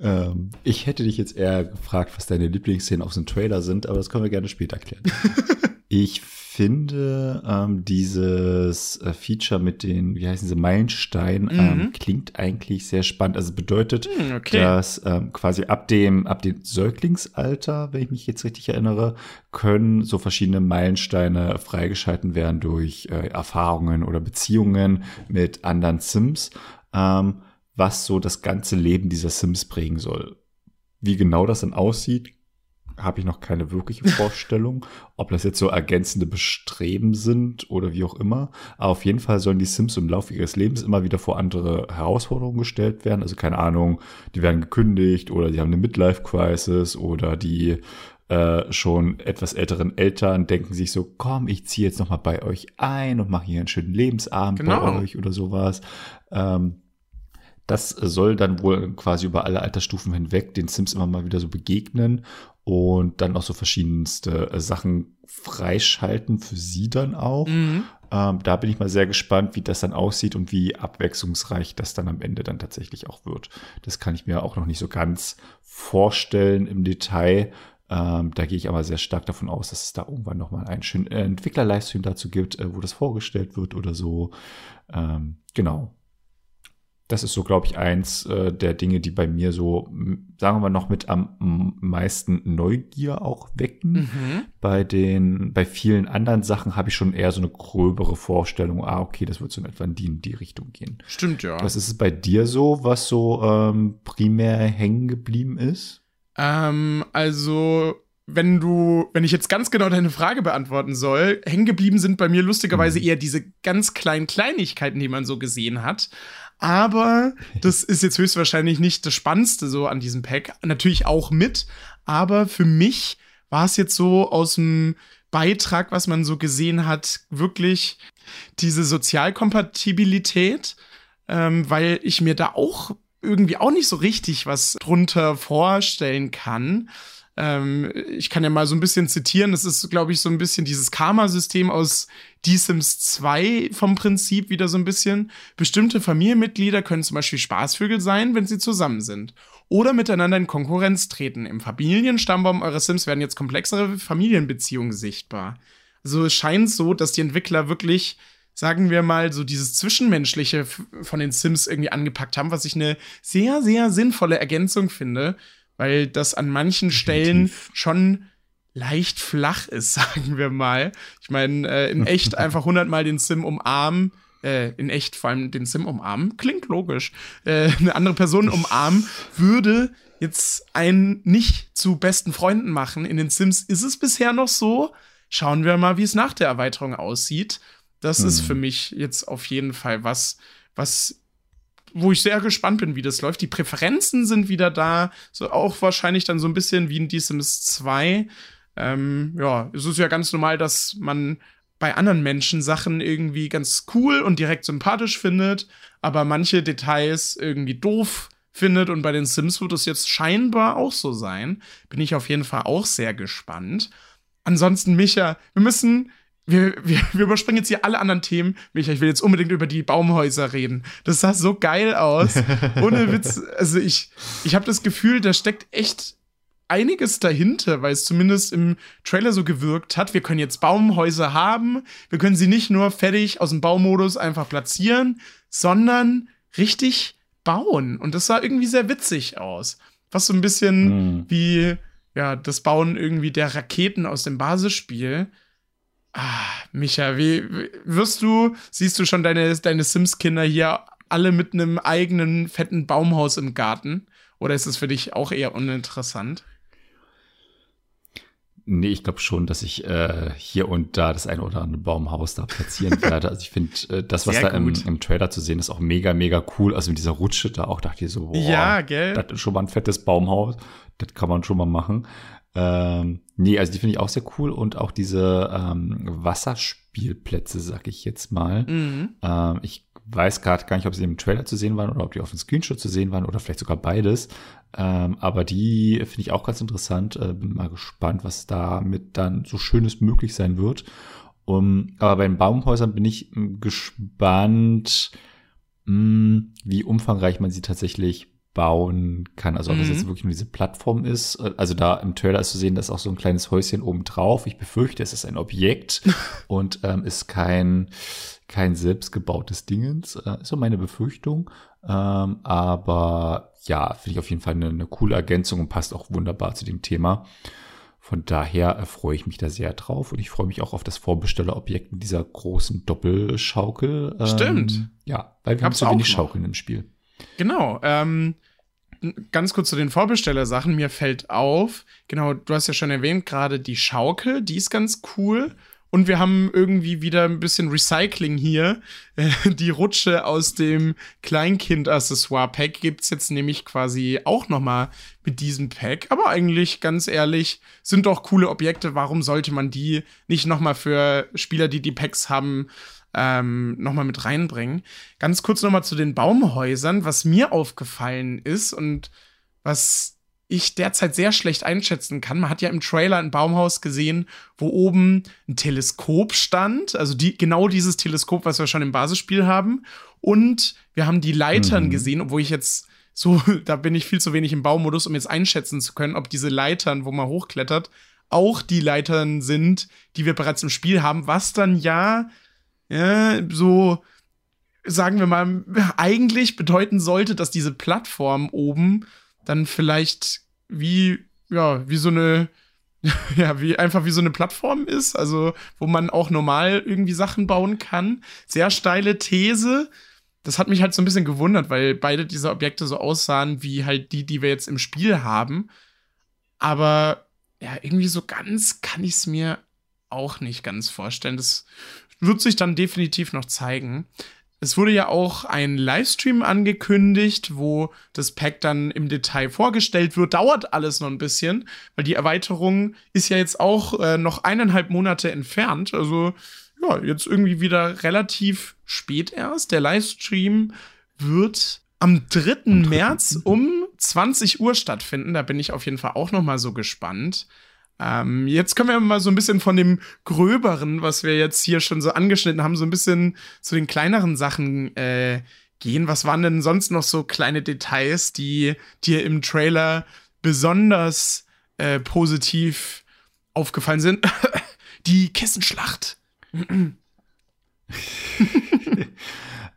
Ähm, ich hätte dich jetzt eher gefragt, was deine Lieblingsszenen aus dem Trailer sind, aber das können wir gerne später klären. ich finde ähm, dieses äh, Feature mit den, wie heißen sie, Meilensteinen, ähm, mhm. klingt eigentlich sehr spannend. Also bedeutet, mhm, okay. dass ähm, quasi ab dem, ab dem Säuglingsalter, wenn ich mich jetzt richtig erinnere, können so verschiedene Meilensteine freigeschalten werden durch äh, Erfahrungen oder Beziehungen mit anderen Sims. Ähm, was so das ganze Leben dieser Sims prägen soll. Wie genau das dann aussieht, habe ich noch keine wirkliche Vorstellung, ob das jetzt so ergänzende Bestreben sind oder wie auch immer. Aber auf jeden Fall sollen die Sims im Laufe ihres Lebens immer wieder vor andere Herausforderungen gestellt werden. Also keine Ahnung, die werden gekündigt oder die haben eine Midlife-Crisis oder die äh, schon etwas älteren Eltern denken sich so, komm, ich ziehe jetzt noch mal bei euch ein und mache hier einen schönen Lebensabend genau. bei euch oder sowas. Ähm, das soll dann wohl quasi über alle Altersstufen hinweg den Sims immer mal wieder so begegnen und dann auch so verschiedenste äh, Sachen freischalten für sie dann auch. Mhm. Ähm, da bin ich mal sehr gespannt, wie das dann aussieht und wie abwechslungsreich das dann am Ende dann tatsächlich auch wird. Das kann ich mir auch noch nicht so ganz vorstellen im Detail. Ähm, da gehe ich aber sehr stark davon aus, dass es da irgendwann nochmal einen schönen äh, Entwickler-Livestream dazu gibt, äh, wo das vorgestellt wird oder so. Ähm, genau das ist so, glaube ich, eins äh, der Dinge, die bei mir so, sagen wir mal, noch mit am meisten Neugier auch wecken. Mhm. Bei den, bei vielen anderen Sachen habe ich schon eher so eine gröbere Vorstellung, ah, okay, das wird so in etwa in die, in die Richtung gehen. Stimmt, ja. Was ist es bei dir so, was so ähm, primär hängen geblieben ist? Ähm, also wenn du, wenn ich jetzt ganz genau deine Frage beantworten soll, hängen geblieben sind bei mir lustigerweise mhm. eher diese ganz kleinen Kleinigkeiten, die man so gesehen hat. Aber das ist jetzt höchstwahrscheinlich nicht das Spannendste so an diesem Pack. Natürlich auch mit, aber für mich war es jetzt so aus dem Beitrag, was man so gesehen hat, wirklich diese Sozialkompatibilität, ähm, weil ich mir da auch irgendwie auch nicht so richtig was drunter vorstellen kann. Ähm, ich kann ja mal so ein bisschen zitieren. Das ist, glaube ich, so ein bisschen dieses Karma-System aus Die Sims 2 vom Prinzip wieder so ein bisschen. Bestimmte Familienmitglieder können zum Beispiel Spaßvögel sein, wenn sie zusammen sind. Oder miteinander in Konkurrenz treten. Im Familienstammbaum eures Sims werden jetzt komplexere Familienbeziehungen sichtbar. Also es scheint so, dass die Entwickler wirklich sagen wir mal, so dieses Zwischenmenschliche von den Sims irgendwie angepackt haben, was ich eine sehr, sehr sinnvolle Ergänzung finde weil das an manchen Stellen schon leicht flach ist, sagen wir mal. Ich meine, äh, in echt einfach hundertmal den Sim umarmen, äh, in echt vor allem den Sim umarmen, klingt logisch. Äh, eine andere Person umarmen würde jetzt einen nicht zu besten Freunden machen. In den Sims ist es bisher noch so. Schauen wir mal, wie es nach der Erweiterung aussieht. Das hm. ist für mich jetzt auf jeden Fall was, was wo ich sehr gespannt bin, wie das läuft. Die Präferenzen sind wieder da, so auch wahrscheinlich dann so ein bisschen wie in Die Sims 2. Ähm, ja, es ist ja ganz normal, dass man bei anderen Menschen Sachen irgendwie ganz cool und direkt sympathisch findet, aber manche Details irgendwie doof findet und bei den Sims wird es jetzt scheinbar auch so sein. Bin ich auf jeden Fall auch sehr gespannt. Ansonsten, Micha, wir müssen wir, wir, wir überspringen jetzt hier alle anderen Themen. Micha, ich will jetzt unbedingt über die Baumhäuser reden. Das sah so geil aus. Ohne Witz. Also ich, ich habe das Gefühl, da steckt echt einiges dahinter, weil es zumindest im Trailer so gewirkt hat. Wir können jetzt Baumhäuser haben. Wir können sie nicht nur fertig aus dem Baumodus einfach platzieren, sondern richtig bauen. Und das sah irgendwie sehr witzig aus. Fast so ein bisschen hm. wie ja, das Bauen irgendwie der Raketen aus dem Basisspiel. Ah, Micha, wie, wirst du, siehst du schon deine, deine Sims-Kinder hier alle mit einem eigenen fetten Baumhaus im Garten? Oder ist es für dich auch eher uninteressant? Nee, ich glaube schon, dass ich äh, hier und da das eine oder andere Baumhaus da platzieren werde. Also ich finde, äh, das, was Sehr da im, im, Trailer zu sehen ist, auch mega, mega cool. Also mit dieser Rutsche da auch dachte ich so, boah, ja, gell? das ist schon mal ein fettes Baumhaus. Das kann man schon mal machen. Ähm, nee, also die finde ich auch sehr cool und auch diese ähm, Wasserspielplätze, sag ich jetzt mal. Mhm. Ähm, ich weiß gerade gar nicht, ob sie im Trailer zu sehen waren oder ob die auf dem Screenshot zu sehen waren oder vielleicht sogar beides. Ähm, aber die finde ich auch ganz interessant. Äh, bin mal gespannt, was damit dann so Schönes möglich sein wird. Um, aber bei den Baumhäusern bin ich hm, gespannt, mh, hm, wie umfangreich man sie tatsächlich bauen kann. Also ob mhm. das jetzt wirklich nur diese Plattform ist. Also da im Trailer ist zu sehen, dass auch so ein kleines Häuschen oben drauf. Ich befürchte, es ist ein Objekt und ähm, ist kein, kein selbstgebautes Dingens. Äh, ist so meine Befürchtung. Ähm, aber ja, finde ich auf jeden Fall eine, eine coole Ergänzung und passt auch wunderbar zu dem Thema. Von daher erfreue ich mich da sehr drauf und ich freue mich auch auf das Vorbestellerobjekt in dieser großen Doppelschaukel. Ähm, Stimmt. Ja, weil wir Gab's haben so wenig Schaukeln im Spiel. Genau. Ähm, ganz kurz zu den Vorbestellersachen. Mir fällt auf, genau, du hast ja schon erwähnt, gerade die Schaukel, die ist ganz cool. Und wir haben irgendwie wieder ein bisschen Recycling hier. Die Rutsche aus dem Kleinkind-Accessoire-Pack gibt es jetzt nämlich quasi auch noch mal mit diesem Pack. Aber eigentlich, ganz ehrlich, sind doch coole Objekte. Warum sollte man die nicht noch mal für Spieler, die die Packs haben, ähm, nochmal mit reinbringen. Ganz kurz nochmal zu den Baumhäusern, was mir aufgefallen ist und was ich derzeit sehr schlecht einschätzen kann. Man hat ja im Trailer ein Baumhaus gesehen, wo oben ein Teleskop stand, also die, genau dieses Teleskop, was wir schon im Basisspiel haben. Und wir haben die Leitern mhm. gesehen, obwohl ich jetzt so, da bin ich viel zu wenig im Baumodus, um jetzt einschätzen zu können, ob diese Leitern, wo man hochklettert, auch die Leitern sind, die wir bereits im Spiel haben, was dann ja, ja so, sagen wir mal, eigentlich bedeuten sollte, dass diese Plattform oben dann vielleicht wie, ja, wie so eine, ja, wie einfach wie so eine Plattform ist, also wo man auch normal irgendwie Sachen bauen kann. Sehr steile These. Das hat mich halt so ein bisschen gewundert, weil beide diese Objekte so aussahen wie halt die, die wir jetzt im Spiel haben. Aber ja, irgendwie so ganz kann ich es mir auch nicht ganz vorstellen. Das wird sich dann definitiv noch zeigen. Es wurde ja auch ein Livestream angekündigt, wo das Pack dann im Detail vorgestellt wird. Dauert alles noch ein bisschen, weil die Erweiterung ist ja jetzt auch äh, noch eineinhalb Monate entfernt. Also ja, jetzt irgendwie wieder relativ spät erst. Der Livestream wird am 3. März um 20 Uhr stattfinden. Da bin ich auf jeden Fall auch noch mal so gespannt. Ähm, jetzt können wir mal so ein bisschen von dem Gröberen, was wir jetzt hier schon so angeschnitten haben, so ein bisschen zu den kleineren Sachen äh, gehen. Was waren denn sonst noch so kleine Details, die dir im Trailer besonders äh, positiv aufgefallen sind? die Kissenschlacht.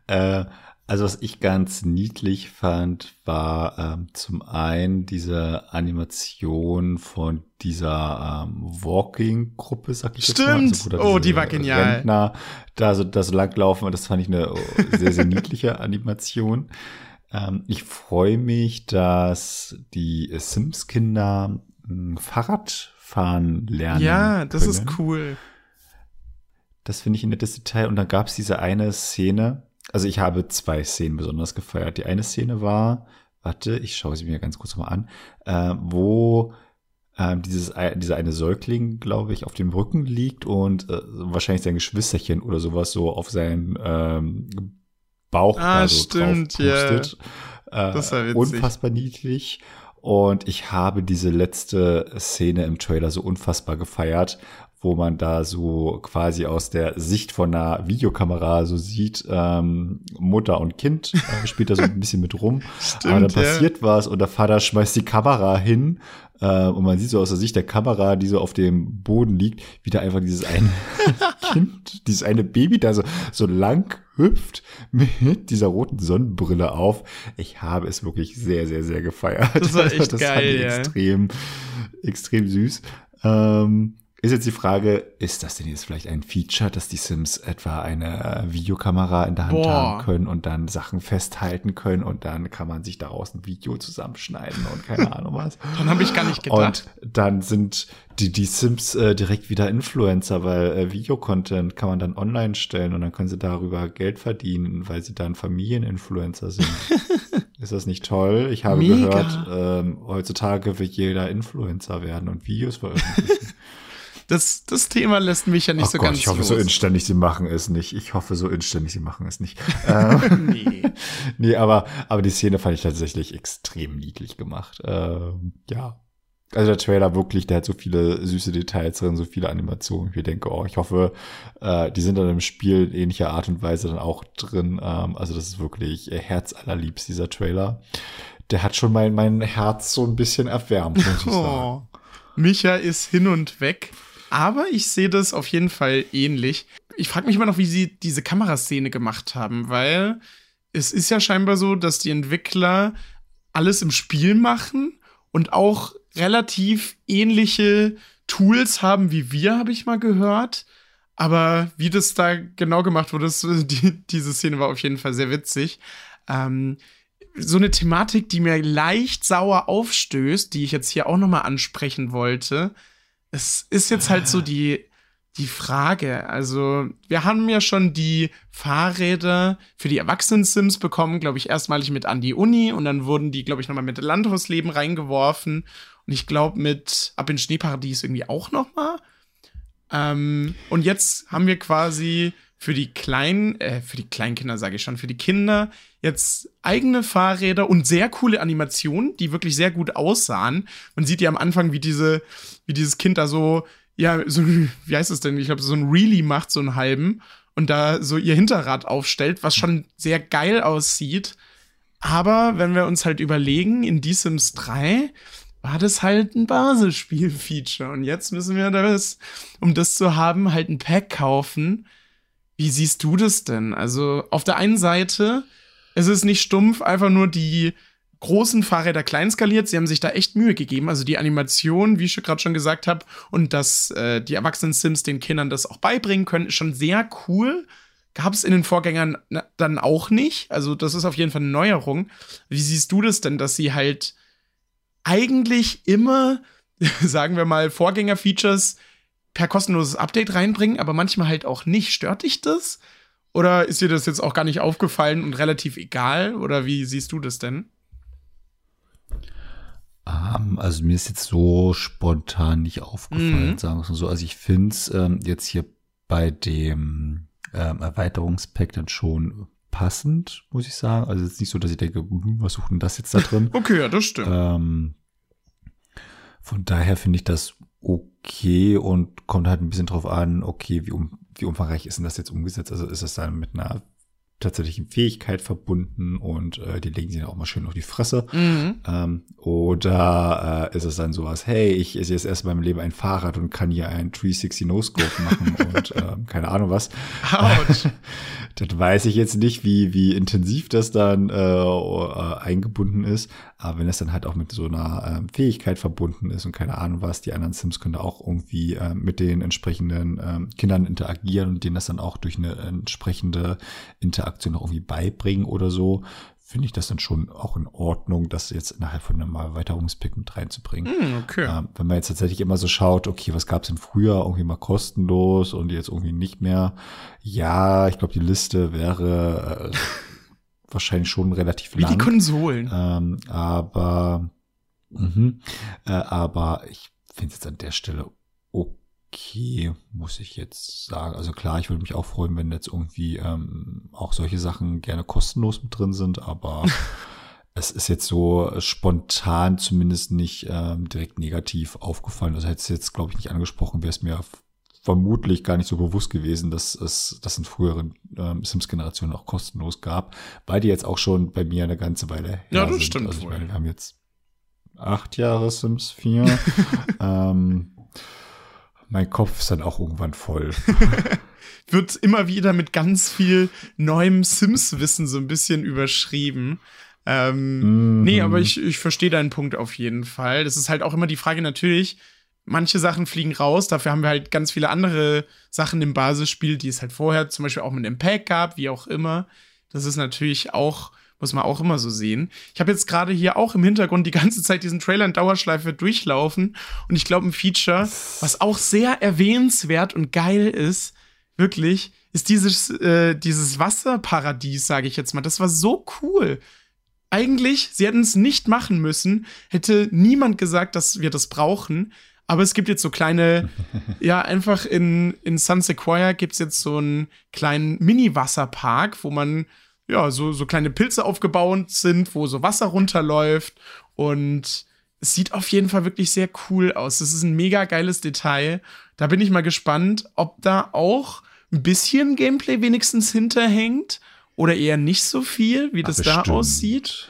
äh, also was ich ganz niedlich fand, war ähm, zum einen diese Animation von dieser ähm, Walking-Gruppe, sag ich Stimmt. jetzt mal. Also, oh, die war genial. Rentner da so, da so langlaufen das fand ich eine sehr, sehr niedliche Animation. Ähm, ich freue mich, dass die Sims-Kinder hm, Fahrrad fahren lernen. Ja, das können. ist cool. Das finde ich ein nettes Detail. Und dann gab es diese eine Szene, also ich habe zwei Szenen besonders gefeiert. Die eine Szene war, warte, ich schaue sie mir ganz kurz mal an, äh, wo äh, dieses, dieser eine Säugling, glaube ich, auf dem Rücken liegt und äh, wahrscheinlich sein Geschwisterchen oder sowas so auf seinen ähm, Bauch ah, so stimmt, Ja. Äh, das war witzig. Unfassbar niedlich. Und ich habe diese letzte Szene im Trailer so unfassbar gefeiert, wo man da so quasi aus der Sicht von einer Videokamera so sieht, ähm, Mutter und Kind äh, spielt da so ein bisschen mit rum. Stimmt, Aber dann passiert ja. was und der Vater schmeißt die Kamera hin äh, und man sieht so aus der Sicht der Kamera, die so auf dem Boden liegt, wie da einfach dieses eine Kind, dieses eine Baby da so, so lang hüpft mit dieser roten Sonnenbrille auf. Ich habe es wirklich sehr, sehr, sehr gefeiert. Das war echt das geil, ja. extrem, extrem süß. Ähm, ist jetzt die Frage, ist das denn jetzt vielleicht ein Feature, dass die Sims etwa eine Videokamera in der Hand Boah. haben können und dann Sachen festhalten können und dann kann man sich daraus ein Video zusammenschneiden und keine Ahnung was. dann habe ich gar nicht gedacht. Und dann sind die, die Sims äh, direkt wieder Influencer, weil äh, Videocontent kann man dann online stellen und dann können sie darüber Geld verdienen, weil sie dann Familieninfluencer sind. Ist das nicht toll? Ich habe Mega. gehört, ähm, heutzutage wird jeder Influencer werden und Videos veröffentlichen. Das, das Thema lässt mich ja nicht Ach so Gott, ganz Ich hoffe, los. so inständig sie machen es nicht. Ich hoffe, so inständig sie machen es nicht. ähm, nee. nee, aber, aber die Szene fand ich tatsächlich extrem niedlich gemacht. Ähm, ja. Also der Trailer wirklich, der hat so viele süße Details drin, so viele Animationen. Ich denke, oh, ich hoffe, äh, die sind dann im Spiel in ähnlicher Art und Weise dann auch drin. Ähm, also das ist wirklich äh, herzallerliebst, dieser Trailer. Der hat schon mein, mein Herz so ein bisschen erwärmt, muss ich oh. sagen. Micha ist hin und weg. Aber ich sehe das auf jeden Fall ähnlich. Ich frage mich immer noch, wie sie diese Kameraszene gemacht haben, weil es ist ja scheinbar so, dass die Entwickler alles im Spiel machen und auch relativ ähnliche Tools haben wie wir, habe ich mal gehört. Aber wie das da genau gemacht wurde, das, die, diese Szene war auf jeden Fall sehr witzig. Ähm, so eine Thematik, die mir leicht sauer aufstößt, die ich jetzt hier auch nochmal ansprechen wollte, es ist jetzt halt so die, die Frage. Also, wir haben ja schon die Fahrräder für die Erwachsenen-Sims bekommen, glaube ich, erstmalig mit an die Uni und dann wurden die, glaube ich, nochmal mit Landhausleben reingeworfen. Und ich glaube, mit Ab in Schneeparadies irgendwie auch nochmal. Ähm, und jetzt haben wir quasi für die kleinen, äh, für die Kleinkinder sage ich schon, für die Kinder jetzt eigene Fahrräder und sehr coole Animationen, die wirklich sehr gut aussahen. Man sieht ja am Anfang, wie diese, wie dieses Kind da so, ja, so, wie heißt es denn? Ich glaube, so ein Really macht, so einen halben und da so ihr Hinterrad aufstellt, was schon sehr geil aussieht. Aber wenn wir uns halt überlegen, in The Sims 3 war das halt ein Basisspiel-Feature. Und jetzt müssen wir das, um das zu haben, halt ein Pack kaufen. Wie siehst du das denn? Also auf der einen Seite, es ist nicht stumpf, einfach nur die großen Fahrräder klein skaliert. Sie haben sich da echt Mühe gegeben. Also die Animation, wie ich gerade schon gesagt habe, und dass äh, die erwachsenen Sims den Kindern das auch beibringen können, ist schon sehr cool. Gab es in den Vorgängern dann auch nicht. Also das ist auf jeden Fall eine Neuerung. Wie siehst du das denn, dass sie halt eigentlich immer, sagen wir mal, Vorgänger-Features per kostenloses Update reinbringen, aber manchmal halt auch nicht. Stört dich das? Oder ist dir das jetzt auch gar nicht aufgefallen und relativ egal? Oder wie siehst du das denn? Um, ähm, also mir ist jetzt so spontan nicht aufgefallen, mhm. sagen wir es mal so. Also ich finde es ähm, jetzt hier bei dem ähm, Erweiterungspack dann schon passend, muss ich sagen. Also es ist nicht so, dass ich denke, hm, was sucht denn das jetzt da drin? okay, ja, das stimmt. Ähm, von daher finde ich das okay und kommt halt ein bisschen drauf an, okay, wie, um, wie umfangreich ist denn das jetzt umgesetzt? Also ist es dann mit einer tatsächlichen Fähigkeit verbunden und äh, die legen sie dann auch mal schön auf die Fresse. Mhm. Ähm, oder äh, ist es dann sowas, hey, ich esse jetzt erst in meinem Leben ein Fahrrad und kann hier ein 360 No-Scope machen und äh, keine Ahnung was. Das weiß ich jetzt nicht, wie, wie intensiv das dann äh, äh, eingebunden ist. Aber wenn es dann halt auch mit so einer äh, Fähigkeit verbunden ist und keine Ahnung was, die anderen Sims können da auch irgendwie äh, mit den entsprechenden äh, Kindern interagieren und denen das dann auch durch eine entsprechende Interaktion auch irgendwie beibringen oder so, finde ich das dann schon auch in Ordnung, das jetzt innerhalb von einem Erweiterungspick mit reinzubringen. Mm, okay. Ähm, wenn man jetzt tatsächlich immer so schaut, okay, was gab es denn früher irgendwie mal kostenlos und jetzt irgendwie nicht mehr? Ja, ich glaube, die Liste wäre äh, wahrscheinlich schon relativ lang. Wie die Konsolen. Ähm, aber, mh, äh, aber ich finde es jetzt an der Stelle okay, muss ich jetzt sagen. Also klar, ich würde mich auch freuen, wenn jetzt irgendwie ähm, auch solche Sachen gerne kostenlos mit drin sind, aber es ist jetzt so spontan zumindest nicht ähm, direkt negativ aufgefallen. Also hätte es jetzt, glaube ich, nicht angesprochen, wäre es mir vermutlich gar nicht so bewusst gewesen, dass es das in früheren ähm, Sims-Generationen auch kostenlos gab, weil die jetzt auch schon bei mir eine ganze Weile her Ja, das sind. stimmt. Also ich meine, wir haben jetzt acht Jahre Sims 4. ähm, mein Kopf ist dann auch irgendwann voll. Wird immer wieder mit ganz viel neuem Sims-Wissen so ein bisschen überschrieben. Ähm, mhm. Nee, aber ich, ich verstehe deinen Punkt auf jeden Fall. Das ist halt auch immer die Frage natürlich, manche Sachen fliegen raus. Dafür haben wir halt ganz viele andere Sachen im Basisspiel, die es halt vorher zum Beispiel auch mit dem Pack gab, wie auch immer. Das ist natürlich auch, muss man auch immer so sehen. Ich habe jetzt gerade hier auch im Hintergrund die ganze Zeit diesen Trailer in Dauerschleife durchlaufen. Und ich glaube, ein Feature, was auch sehr erwähnenswert und geil ist, wirklich, ist dieses, äh, dieses Wasserparadies, sage ich jetzt mal. Das war so cool eigentlich, sie hätten es nicht machen müssen, hätte niemand gesagt, dass wir das brauchen. Aber es gibt jetzt so kleine, ja, einfach in, in Sun Sequoia gibt es jetzt so einen kleinen Mini-Wasserpark, wo man, ja, so, so kleine Pilze aufgebaut sind, wo so Wasser runterläuft. Und es sieht auf jeden Fall wirklich sehr cool aus. Das ist ein mega geiles Detail. Da bin ich mal gespannt, ob da auch ein bisschen Gameplay wenigstens hinterhängt oder eher nicht so viel, wie das Ach, da aussieht.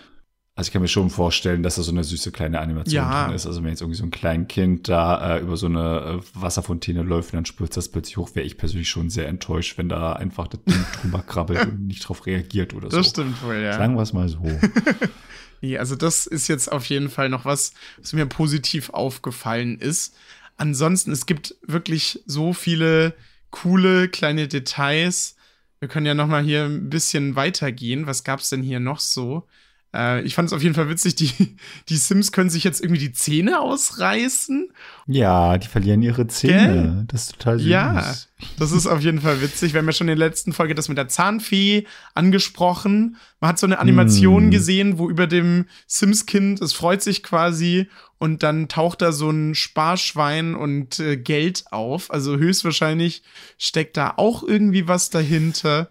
Also ich kann mir schon vorstellen, dass da so eine süße kleine Animation ja. drin ist. Also wenn jetzt irgendwie so ein Kleinkind da äh, über so eine äh, Wasserfontäne läuft und dann spürt das plötzlich hoch, wäre ich persönlich schon sehr enttäuscht, wenn da einfach das Ding drüber krabbelt und nicht drauf reagiert oder das so. Das stimmt wohl, ja. Sagen wir es mal so. nee, also das ist jetzt auf jeden Fall noch was, was mir positiv aufgefallen ist. Ansonsten, es gibt wirklich so viele coole kleine Details. Wir können ja noch mal hier ein bisschen weitergehen. Was gab's denn hier noch so? Äh, ich fand es auf jeden Fall witzig, die, die Sims können sich jetzt irgendwie die Zähne ausreißen. Ja, die verlieren ihre Zähne. Gell? Das ist total süß. Ja, das ist auf jeden Fall witzig. Wir haben ja schon in der letzten Folge das mit der Zahnfee angesprochen. Man hat so eine Animation mm. gesehen, wo über dem Sims-Kind, es freut sich quasi und dann taucht da so ein Sparschwein und äh, Geld auf. Also höchstwahrscheinlich steckt da auch irgendwie was dahinter.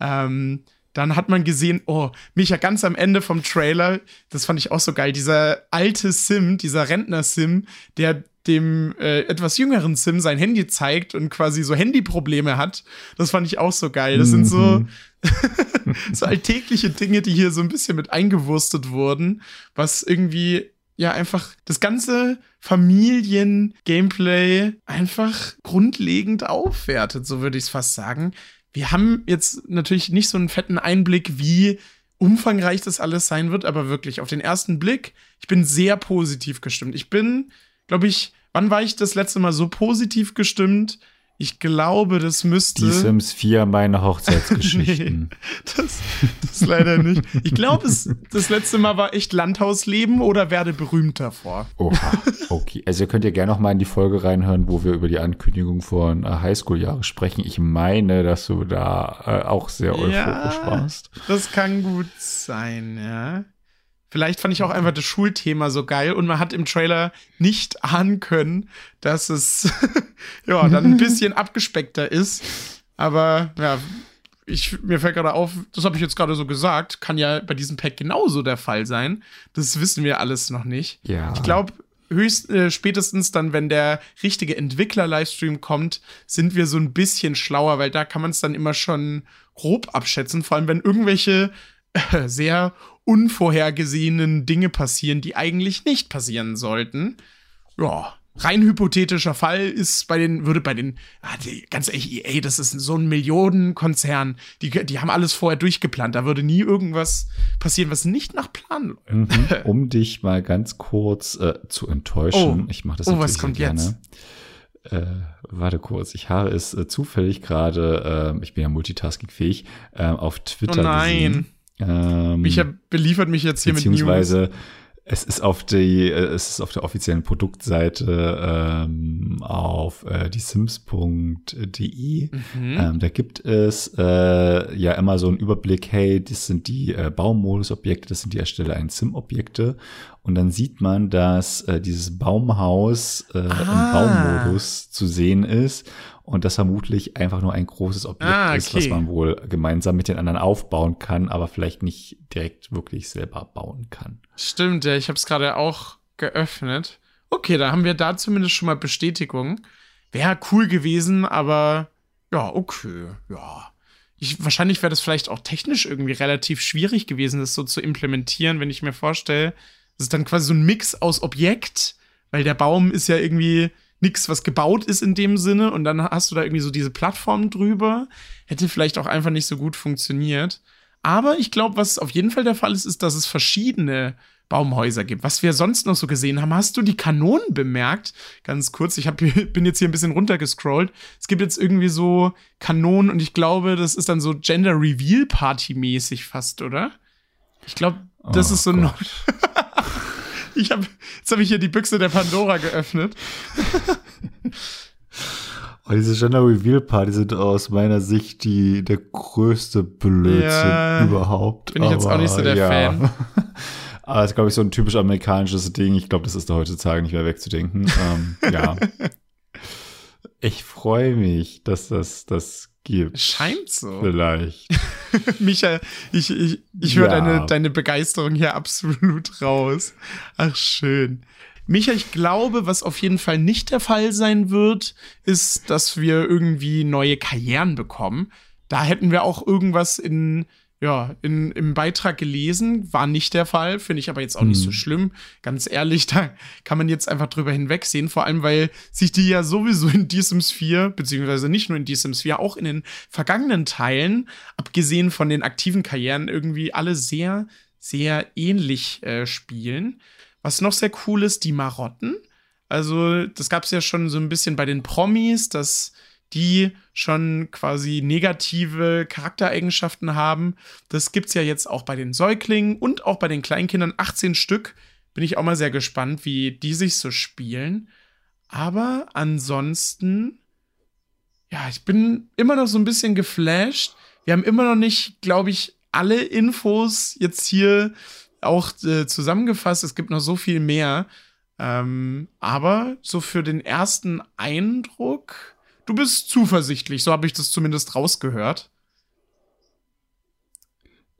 Ähm, dann hat man gesehen, oh, Micha, ganz am Ende vom Trailer, das fand ich auch so geil, dieser alte Sim, dieser Rentner-Sim, der dem äh, etwas jüngeren Sim sein Handy zeigt und quasi so Handyprobleme hat. Das fand ich auch so geil. Das sind so, Mhm. so alltägliche Dinge, die hier so ein bisschen mit eingewurstet wurden, was irgendwie ja einfach das ganze Familien-Gameplay einfach grundlegend aufwertet, so würde ich es fast sagen. Wir haben jetzt natürlich nicht so einen fetten Einblick, wie umfangreich das alles sein wird, aber wirklich auf den ersten Blick, ich bin sehr positiv gestimmt. Ich bin, glaube ich, wann war ich das letzte Mal so positiv gestimmt? Ich glaube, das müsste. Die Sims 4, meine Hochzeitsgeschichten. Das, das leider nicht. Ich glaube, das letzte Mal war echt Landhausleben oder werde berühmt davor. Oha, okay. Also ihr könnt ja gerne noch mal in die Folge reinhören, wo wir über die Ankündigung von äh, Highschool-Jahre sprechen. Ich meine, dass du da äh, auch sehr euphorisch Ja. warst. Das kann gut sein, ja. Vielleicht fand ich auch einfach das Schulthema so geil und man hat im Trailer nicht ahnen können, dass es ja dann ein bisschen abgespeckter ist. Aber ja, ich, mir fällt gerade auf, das habe ich jetzt gerade so gesagt, kann ja bei diesem Pack genauso der Fall sein. Das wissen wir alles noch nicht. Ja. Ich glaube, höchst äh, spätestens dann, wenn der richtige Entwickler-Livestream kommt, sind wir so ein bisschen schlauer, weil da kann man es dann immer schon grob abschätzen, vor allem wenn irgendwelche äh, sehr unvorhergesehenen Dinge passieren, die eigentlich nicht passieren sollten. Ja, rein hypothetischer Fall ist bei den, würde bei den, ah, die, ganz ehrlich, EA, das ist so ein Millionenkonzern, die, die haben alles vorher durchgeplant, da würde nie irgendwas passieren, was nicht nach Plan läuft. Mhm. Um dich mal ganz kurz äh, zu enttäuschen, Oh. ich mache das Oh, was kommt gerne. Äh, warte kurz, ich habe es äh, zufällig gerade, äh, ich bin ja multitaskingfähig, äh, auf Twitter Oh nein. gesehen. Ähm, Micha beliefert mich jetzt hier mit News. beziehungsweise es ist auf die, äh, es ist auf der offiziellen Produktseite ähm, auf äh, diesims.de. Mhm. Ähm, da gibt es äh, ja immer so einen Überblick, hey, das sind die äh, Baumodusobjekte, das sind die Erstelle ein Sim-Objekte. Und dann sieht man, dass äh, dieses Baumhaus äh, Ah. im Baumodus zu sehen ist und das vermutlich einfach nur ein großes Objekt Ah, ist, was okay. man wohl gemeinsam mit den anderen aufbauen kann, aber vielleicht nicht direkt wirklich selber bauen kann. Stimmt, ja, ich habe es gerade auch geöffnet. Okay, da haben wir da zumindest schon mal Bestätigung. Wäre cool gewesen, aber ja, okay, ja. Ich, wahrscheinlich wäre das vielleicht auch technisch irgendwie relativ schwierig gewesen, das so zu implementieren, wenn ich mir vorstelle, das ist dann quasi so ein Mix aus Objekt, weil der Baum ist ja irgendwie nichts, was gebaut ist in dem Sinne und dann hast du da irgendwie so diese Plattform drüber. Hätte vielleicht auch einfach nicht so gut funktioniert. Aber ich glaube, was auf jeden Fall der Fall ist, ist, dass es verschiedene Baumhäuser gibt. Was wir sonst noch so gesehen haben, hast du die Kanonen bemerkt? Ganz kurz, ich hab, bin jetzt hier ein bisschen runtergescrollt. Es gibt jetzt irgendwie so Kanonen und ich glaube, das ist dann so Gender Reveal Party mäßig fast, oder? Ich glaube, das Oh ist so ein. Ich habe jetzt habe ich hier die Büchse der Pandora geöffnet. Oh, diese Gender Reveal Party sind aus meiner Sicht die, der größte Blödsinn Ja, überhaupt. bin ich jetzt auch nicht so der Fan. Aber das ist, glaube ich, so ein typisch amerikanisches Ding. Ich glaube, das ist da heutzutage nicht mehr wegzudenken. ähm, ja. Ich freue mich, dass das das gibt. Scheint so. Vielleicht. Micha, ich, ich, ich höre Ja. deine, deine Begeisterung hier absolut raus. Ach, schön. Micha, ich glaube, was auf jeden Fall nicht der Fall sein wird, ist, dass wir irgendwie neue Karrieren bekommen. Da hätten wir auch irgendwas in, ja, in, im Beitrag gelesen. War nicht der Fall, finde ich aber jetzt auch nicht so Hm. schlimm. Ganz ehrlich, da kann man jetzt einfach drüber hinwegsehen. Vor allem, weil sich die ja sowieso in The Sims 4, beziehungsweise nicht nur in The Sims 4, auch in den vergangenen Teilen, abgesehen von den aktiven Karrieren, irgendwie alle sehr, sehr ähnlich äh, spielen. Was noch sehr cool ist, die Marotten. Also, das gab es ja schon so ein bisschen bei den Promis, dass die schon quasi negative Charaktereigenschaften haben. Das gibt's ja jetzt auch bei den Säuglingen und auch bei den Kleinkindern. 18 Stück. Bin ich auch mal sehr gespannt, wie die sich so spielen. Aber ansonsten, ja, ich bin immer noch so ein bisschen geflasht. Wir haben immer noch nicht, glaube ich, alle Infos jetzt hier auch äh, zusammengefasst. Es gibt noch so viel mehr. Ähm, aber so für den ersten Eindruck, du bist zuversichtlich, so habe ich das zumindest rausgehört.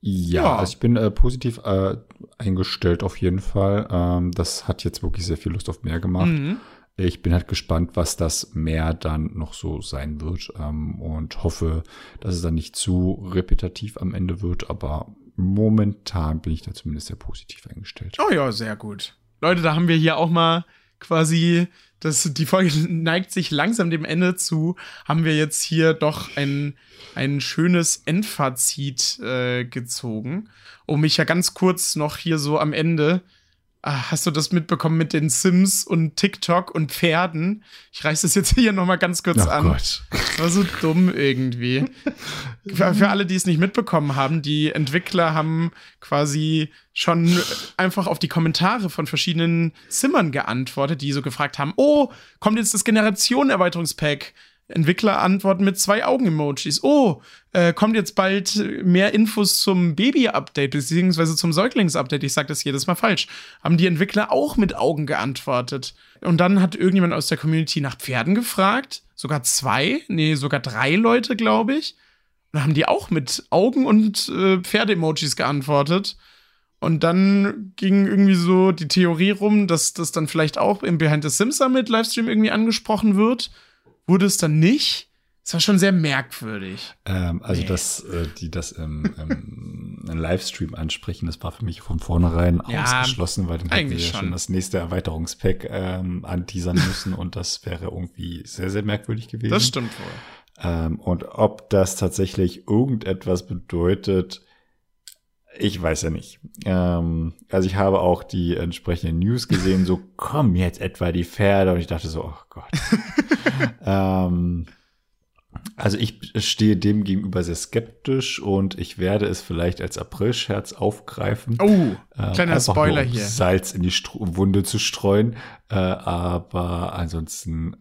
Ja, Ja. also ich bin äh, positiv äh, eingestellt auf jeden Fall. Ähm, das hat jetzt wirklich sehr viel Lust auf mehr gemacht. Mhm. ich bin halt gespannt, was das mehr dann noch so sein wird ähm, und hoffe, dass es dann nicht zu repetitiv am Ende wird, aber momentan bin ich da zumindest sehr positiv eingestellt. Oh ja, sehr gut. Leute, da haben wir hier auch mal quasi, das, die Folge neigt sich langsam dem Ende zu, haben wir jetzt hier doch ein, ein schönes Endfazit äh, gezogen. Um mich ja ganz kurz noch hier so am Ende Ah, hast du das mitbekommen mit den Sims und TikTok und Pferden? Ich reiße das jetzt hier nochmal ganz kurz oh an. Gott. Das war so dumm irgendwie. für, für, alle, die es nicht mitbekommen haben, die Entwickler haben quasi schon einfach auf die Kommentare von verschiedenen Simmern geantwortet, die so gefragt haben: Oh, kommt jetzt das Generationen-Erweiterungspack? Entwickler antworten mit zwei Augen-Emojis. Oh, äh, kommt jetzt bald mehr Infos zum Baby-Update, beziehungsweise zum Säuglings-Update. Ich sage das jedes Mal falsch. Haben die Entwickler auch mit Augen geantwortet. Und dann hat irgendjemand aus der Community nach Pferden gefragt. Sogar zwei, nee, sogar drei Leute, glaube ich. Und dann haben die auch mit Augen und äh, Pferde-Emojis geantwortet. Und dann ging irgendwie so die Theorie rum, dass das dann vielleicht auch im Behind the Sims Summit Livestream irgendwie angesprochen wird wurde es dann nicht. Das war schon sehr merkwürdig. Ähm, also, nee. dass äh, die das im, im, im, Livestream ansprechen, das war für mich von vornherein ja, ausgeschlossen, weil dann hätten wir ja schon das nächste Erweiterungspack ähm, anteasern müssen und das wäre irgendwie sehr, sehr merkwürdig gewesen. Das stimmt wohl. Ähm, und ob das tatsächlich irgendetwas bedeutet, ich weiß ja nicht. Ähm, also ich habe auch die entsprechenden News gesehen, so kommen jetzt etwa die Pferde und ich dachte so, oh Gott. Ähm, also ich stehe dem gegenüber sehr skeptisch und ich werde es vielleicht als April-Scherz aufgreifen. Oh, äh, kleiner Spoiler um hier. Salz in die Stru Wunde zu streuen. Äh, aber ansonsten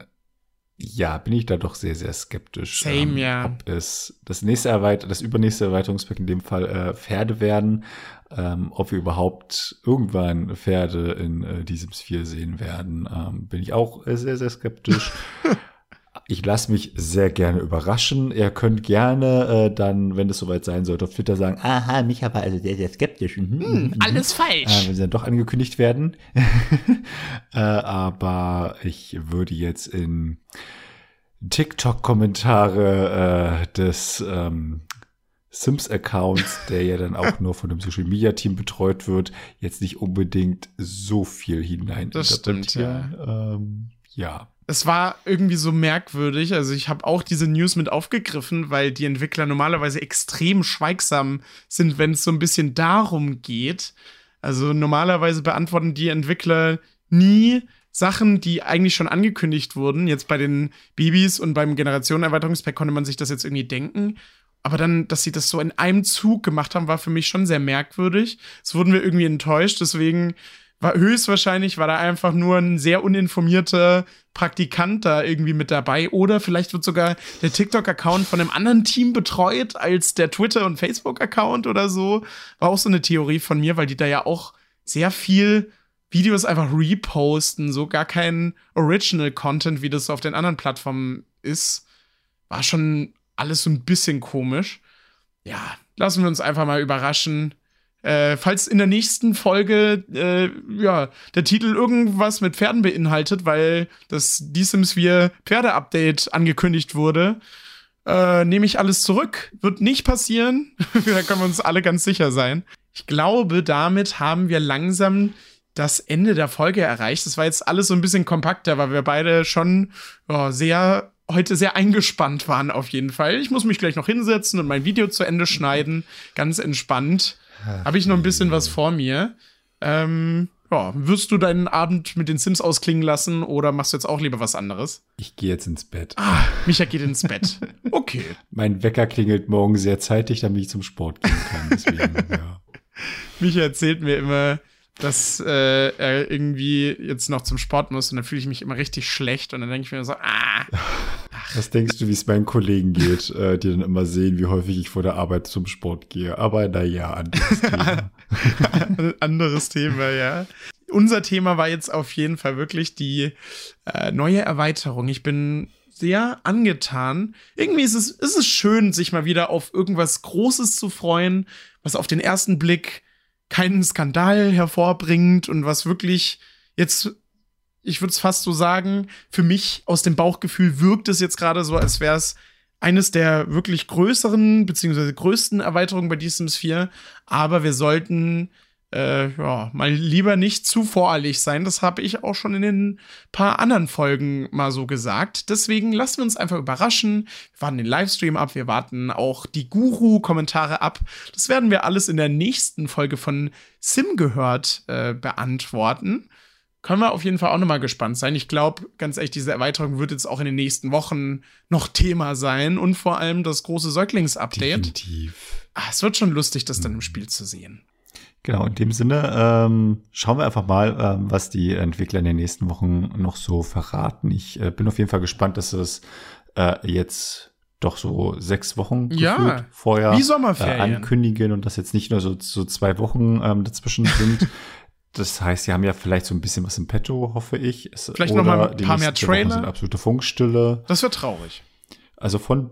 ja, bin ich da doch sehr, sehr skeptisch. Same, ähm, ja. Ob es das nächste Erweiterung, das übernächste Erweiterungspack in dem Fall äh, Pferde werden, ähm, ob wir überhaupt irgendwann Pferde in äh, diesem Sphere sehen werden, ähm, bin ich auch sehr, sehr skeptisch. ich lasse mich sehr gerne überraschen. Ihr könnt gerne äh, dann, wenn es soweit sein sollte, auf Twitter sagen, aha, mich aber also sehr, sehr skeptisch. Mhm, hm, mhm. alles falsch. Äh, wenn sie dann doch angekündigt werden. äh, aber ich würde jetzt in TikTok-Kommentare äh, des ähm, Sims-Accounts, der ja dann auch nur von dem Social Media Team betreut wird, jetzt nicht unbedingt so viel hinein das stimmt, ja. Ähm, ja es war irgendwie so merkwürdig. Also ich habe auch diese News mit aufgegriffen, weil die Entwickler normalerweise extrem schweigsam sind, wenn es so ein bisschen darum geht. Also normalerweise beantworten die Entwickler nie Sachen, die eigentlich schon angekündigt wurden. Jetzt bei den Babys und beim Generationenerweiterungspack konnte man sich das jetzt irgendwie denken. Aber dann, dass sie das so in einem Zug gemacht haben, war für mich schon sehr merkwürdig. Es wurden wir irgendwie enttäuscht. Deswegen war höchstwahrscheinlich war da einfach nur ein sehr uninformierter Praktikant da irgendwie mit dabei oder vielleicht wird sogar der TikTok-Account von einem anderen Team betreut als der Twitter- und Facebook-Account oder so. War auch so eine Theorie von mir, weil die da ja auch sehr viel Videos einfach reposten, so gar kein Original-Content, wie das auf den anderen Plattformen ist. War schon alles so ein bisschen komisch. Ja, lassen wir uns einfach mal überraschen. Äh, falls in der nächsten Folge äh, ja, der Titel irgendwas mit Pferden beinhaltet, weil das Die Sims 4 Pferde-Update angekündigt wurde, äh, nehme ich alles zurück. Wird nicht passieren. da können wir uns alle ganz sicher sein. Ich glaube, damit haben wir langsam das Ende der Folge erreicht. Das war jetzt alles so ein bisschen kompakter, weil wir beide schon oh, sehr heute sehr eingespannt waren auf jeden Fall. Ich muss mich gleich noch hinsetzen und mein Video zu Ende schneiden. Ganz entspannt habe ich noch ein bisschen was vor mir. Ähm, ja, wirst du deinen Abend mit den Sims ausklingen lassen oder machst du jetzt auch lieber was anderes? Ich gehe jetzt ins Bett. Ah, Micha geht ins Bett. Okay. mein Wecker klingelt morgen sehr zeitig, damit ich zum Sport gehen kann. Deswegen, ja. Micha erzählt mir immer, dass äh, er irgendwie jetzt noch zum Sport muss und dann fühle ich mich immer richtig schlecht und dann denke ich mir so, ah. Was denkst du, wie es meinen Kollegen geht, äh, die dann immer sehen, wie häufig ich vor der Arbeit zum Sport gehe? Aber naja, anderes Thema. anderes Thema, ja. Unser Thema war jetzt auf jeden Fall wirklich die äh, neue Erweiterung. Ich bin sehr angetan. Irgendwie ist es, ist es schön, sich mal wieder auf irgendwas Großes zu freuen, was auf den ersten Blick keinen Skandal hervorbringt und was wirklich jetzt ich würde es fast so sagen, für mich aus dem Bauchgefühl wirkt es jetzt gerade so, als wäre es eines der wirklich größeren beziehungsweise größten Erweiterungen bei The Sims 4. Aber wir sollten äh, ja, mal lieber nicht zu voreilig sein. Das habe ich auch schon in den paar anderen Folgen mal so gesagt. Deswegen lassen wir uns einfach überraschen. Wir warten den Livestream ab, wir warten auch die Guru-Kommentare ab. Das werden wir alles in der nächsten Folge von Sim gehört äh, beantworten können wir auf jeden Fall auch nochmal gespannt sein. Ich glaube, ganz ehrlich, diese Erweiterung wird jetzt auch in den nächsten Wochen noch Thema sein und vor allem das große Säuglingsupdate. Definitiv. Ah, es wird schon lustig, das dann im Spiel zu sehen. Genau, in dem Sinne ähm, schauen wir einfach mal, ähm, was die Entwickler in den nächsten Wochen noch so verraten. Ich äh, bin auf jeden Fall gespannt, dass es äh, jetzt doch so sechs Wochen ja, vorher. Äh, ankündigen und dass jetzt nicht nur so, so zwei Wochen ähm, dazwischen sind. Das heißt, sie haben ja vielleicht so ein bisschen was im Petto, hoffe ich. Es, vielleicht noch mal ein paar mehr Trailer. Sind absolute Funkstille. Das wird traurig. Also von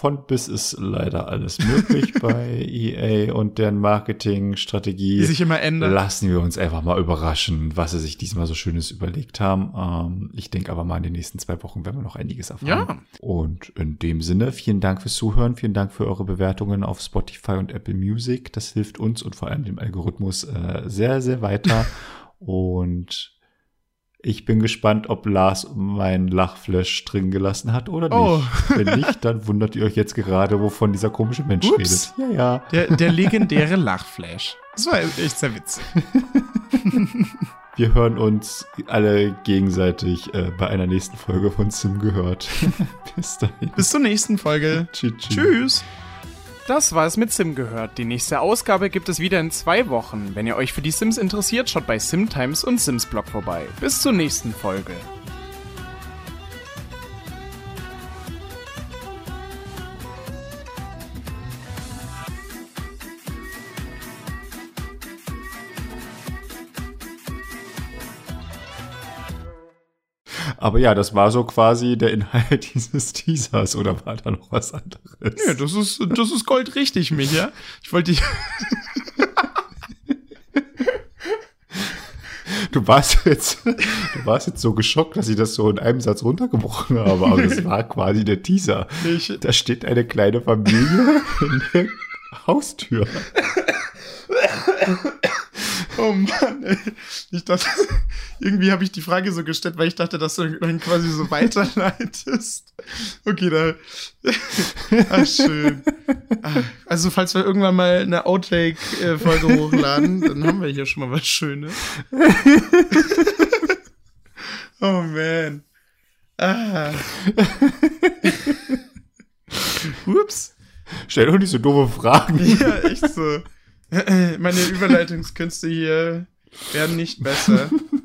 von bis ist leider alles möglich bei EA und deren Marketingstrategie. Die sich immer ändert. Lassen wir uns einfach mal überraschen, was sie sich diesmal so Schönes überlegt haben. Ähm, ich denke aber mal in den nächsten zwei Wochen werden wir noch einiges erfahren. Ja. Und in dem Sinne, vielen Dank fürs Zuhören, vielen Dank für eure Bewertungen auf Spotify und Apple Music. Das hilft uns und vor allem dem Algorithmus äh, sehr, sehr weiter. und ich bin gespannt, ob Lars meinen Lachflash drin gelassen hat oder nicht. Oh. Wenn nicht, dann wundert ihr euch jetzt gerade, wovon dieser komische Mensch Ups. redet. Ja, ja. Der, der legendäre Lachflash. Das war echt sehr witzig. Wir hören uns alle gegenseitig äh, bei einer nächsten Folge von Sim gehört. Bis dahin. Bis zur nächsten Folge. Tschüss. Tschüss. Das war es mit Sim gehört. Die nächste Ausgabe gibt es wieder in zwei Wochen. Wenn ihr euch für die Sims interessiert, schaut bei SimTimes und Sims Blog vorbei. Bis zur nächsten Folge. Aber ja, das war so quasi der Inhalt dieses Teasers oder war da noch was anderes? Ja, das ist, das ist goldrichtig, Micha. Ich wollte dich. Du warst jetzt, du warst jetzt so geschockt, dass ich das so in einem Satz runtergebrochen habe, aber es war quasi der Teaser. Ich, da steht eine kleine Familie in der Haustür. Oh Mann, ey. Ich dachte, irgendwie habe ich die Frage so gestellt, weil ich dachte, dass du dann quasi so weiterleitest. Okay, da. Ach, schön. Ah, also, falls wir irgendwann mal eine Outtake-Folge hochladen, dann haben wir hier schon mal was Schönes. Oh man. Ah. Ups. Stell doch nicht so doofe Fragen. Ja, echt so. Meine Überleitungskünste hier werden nicht besser.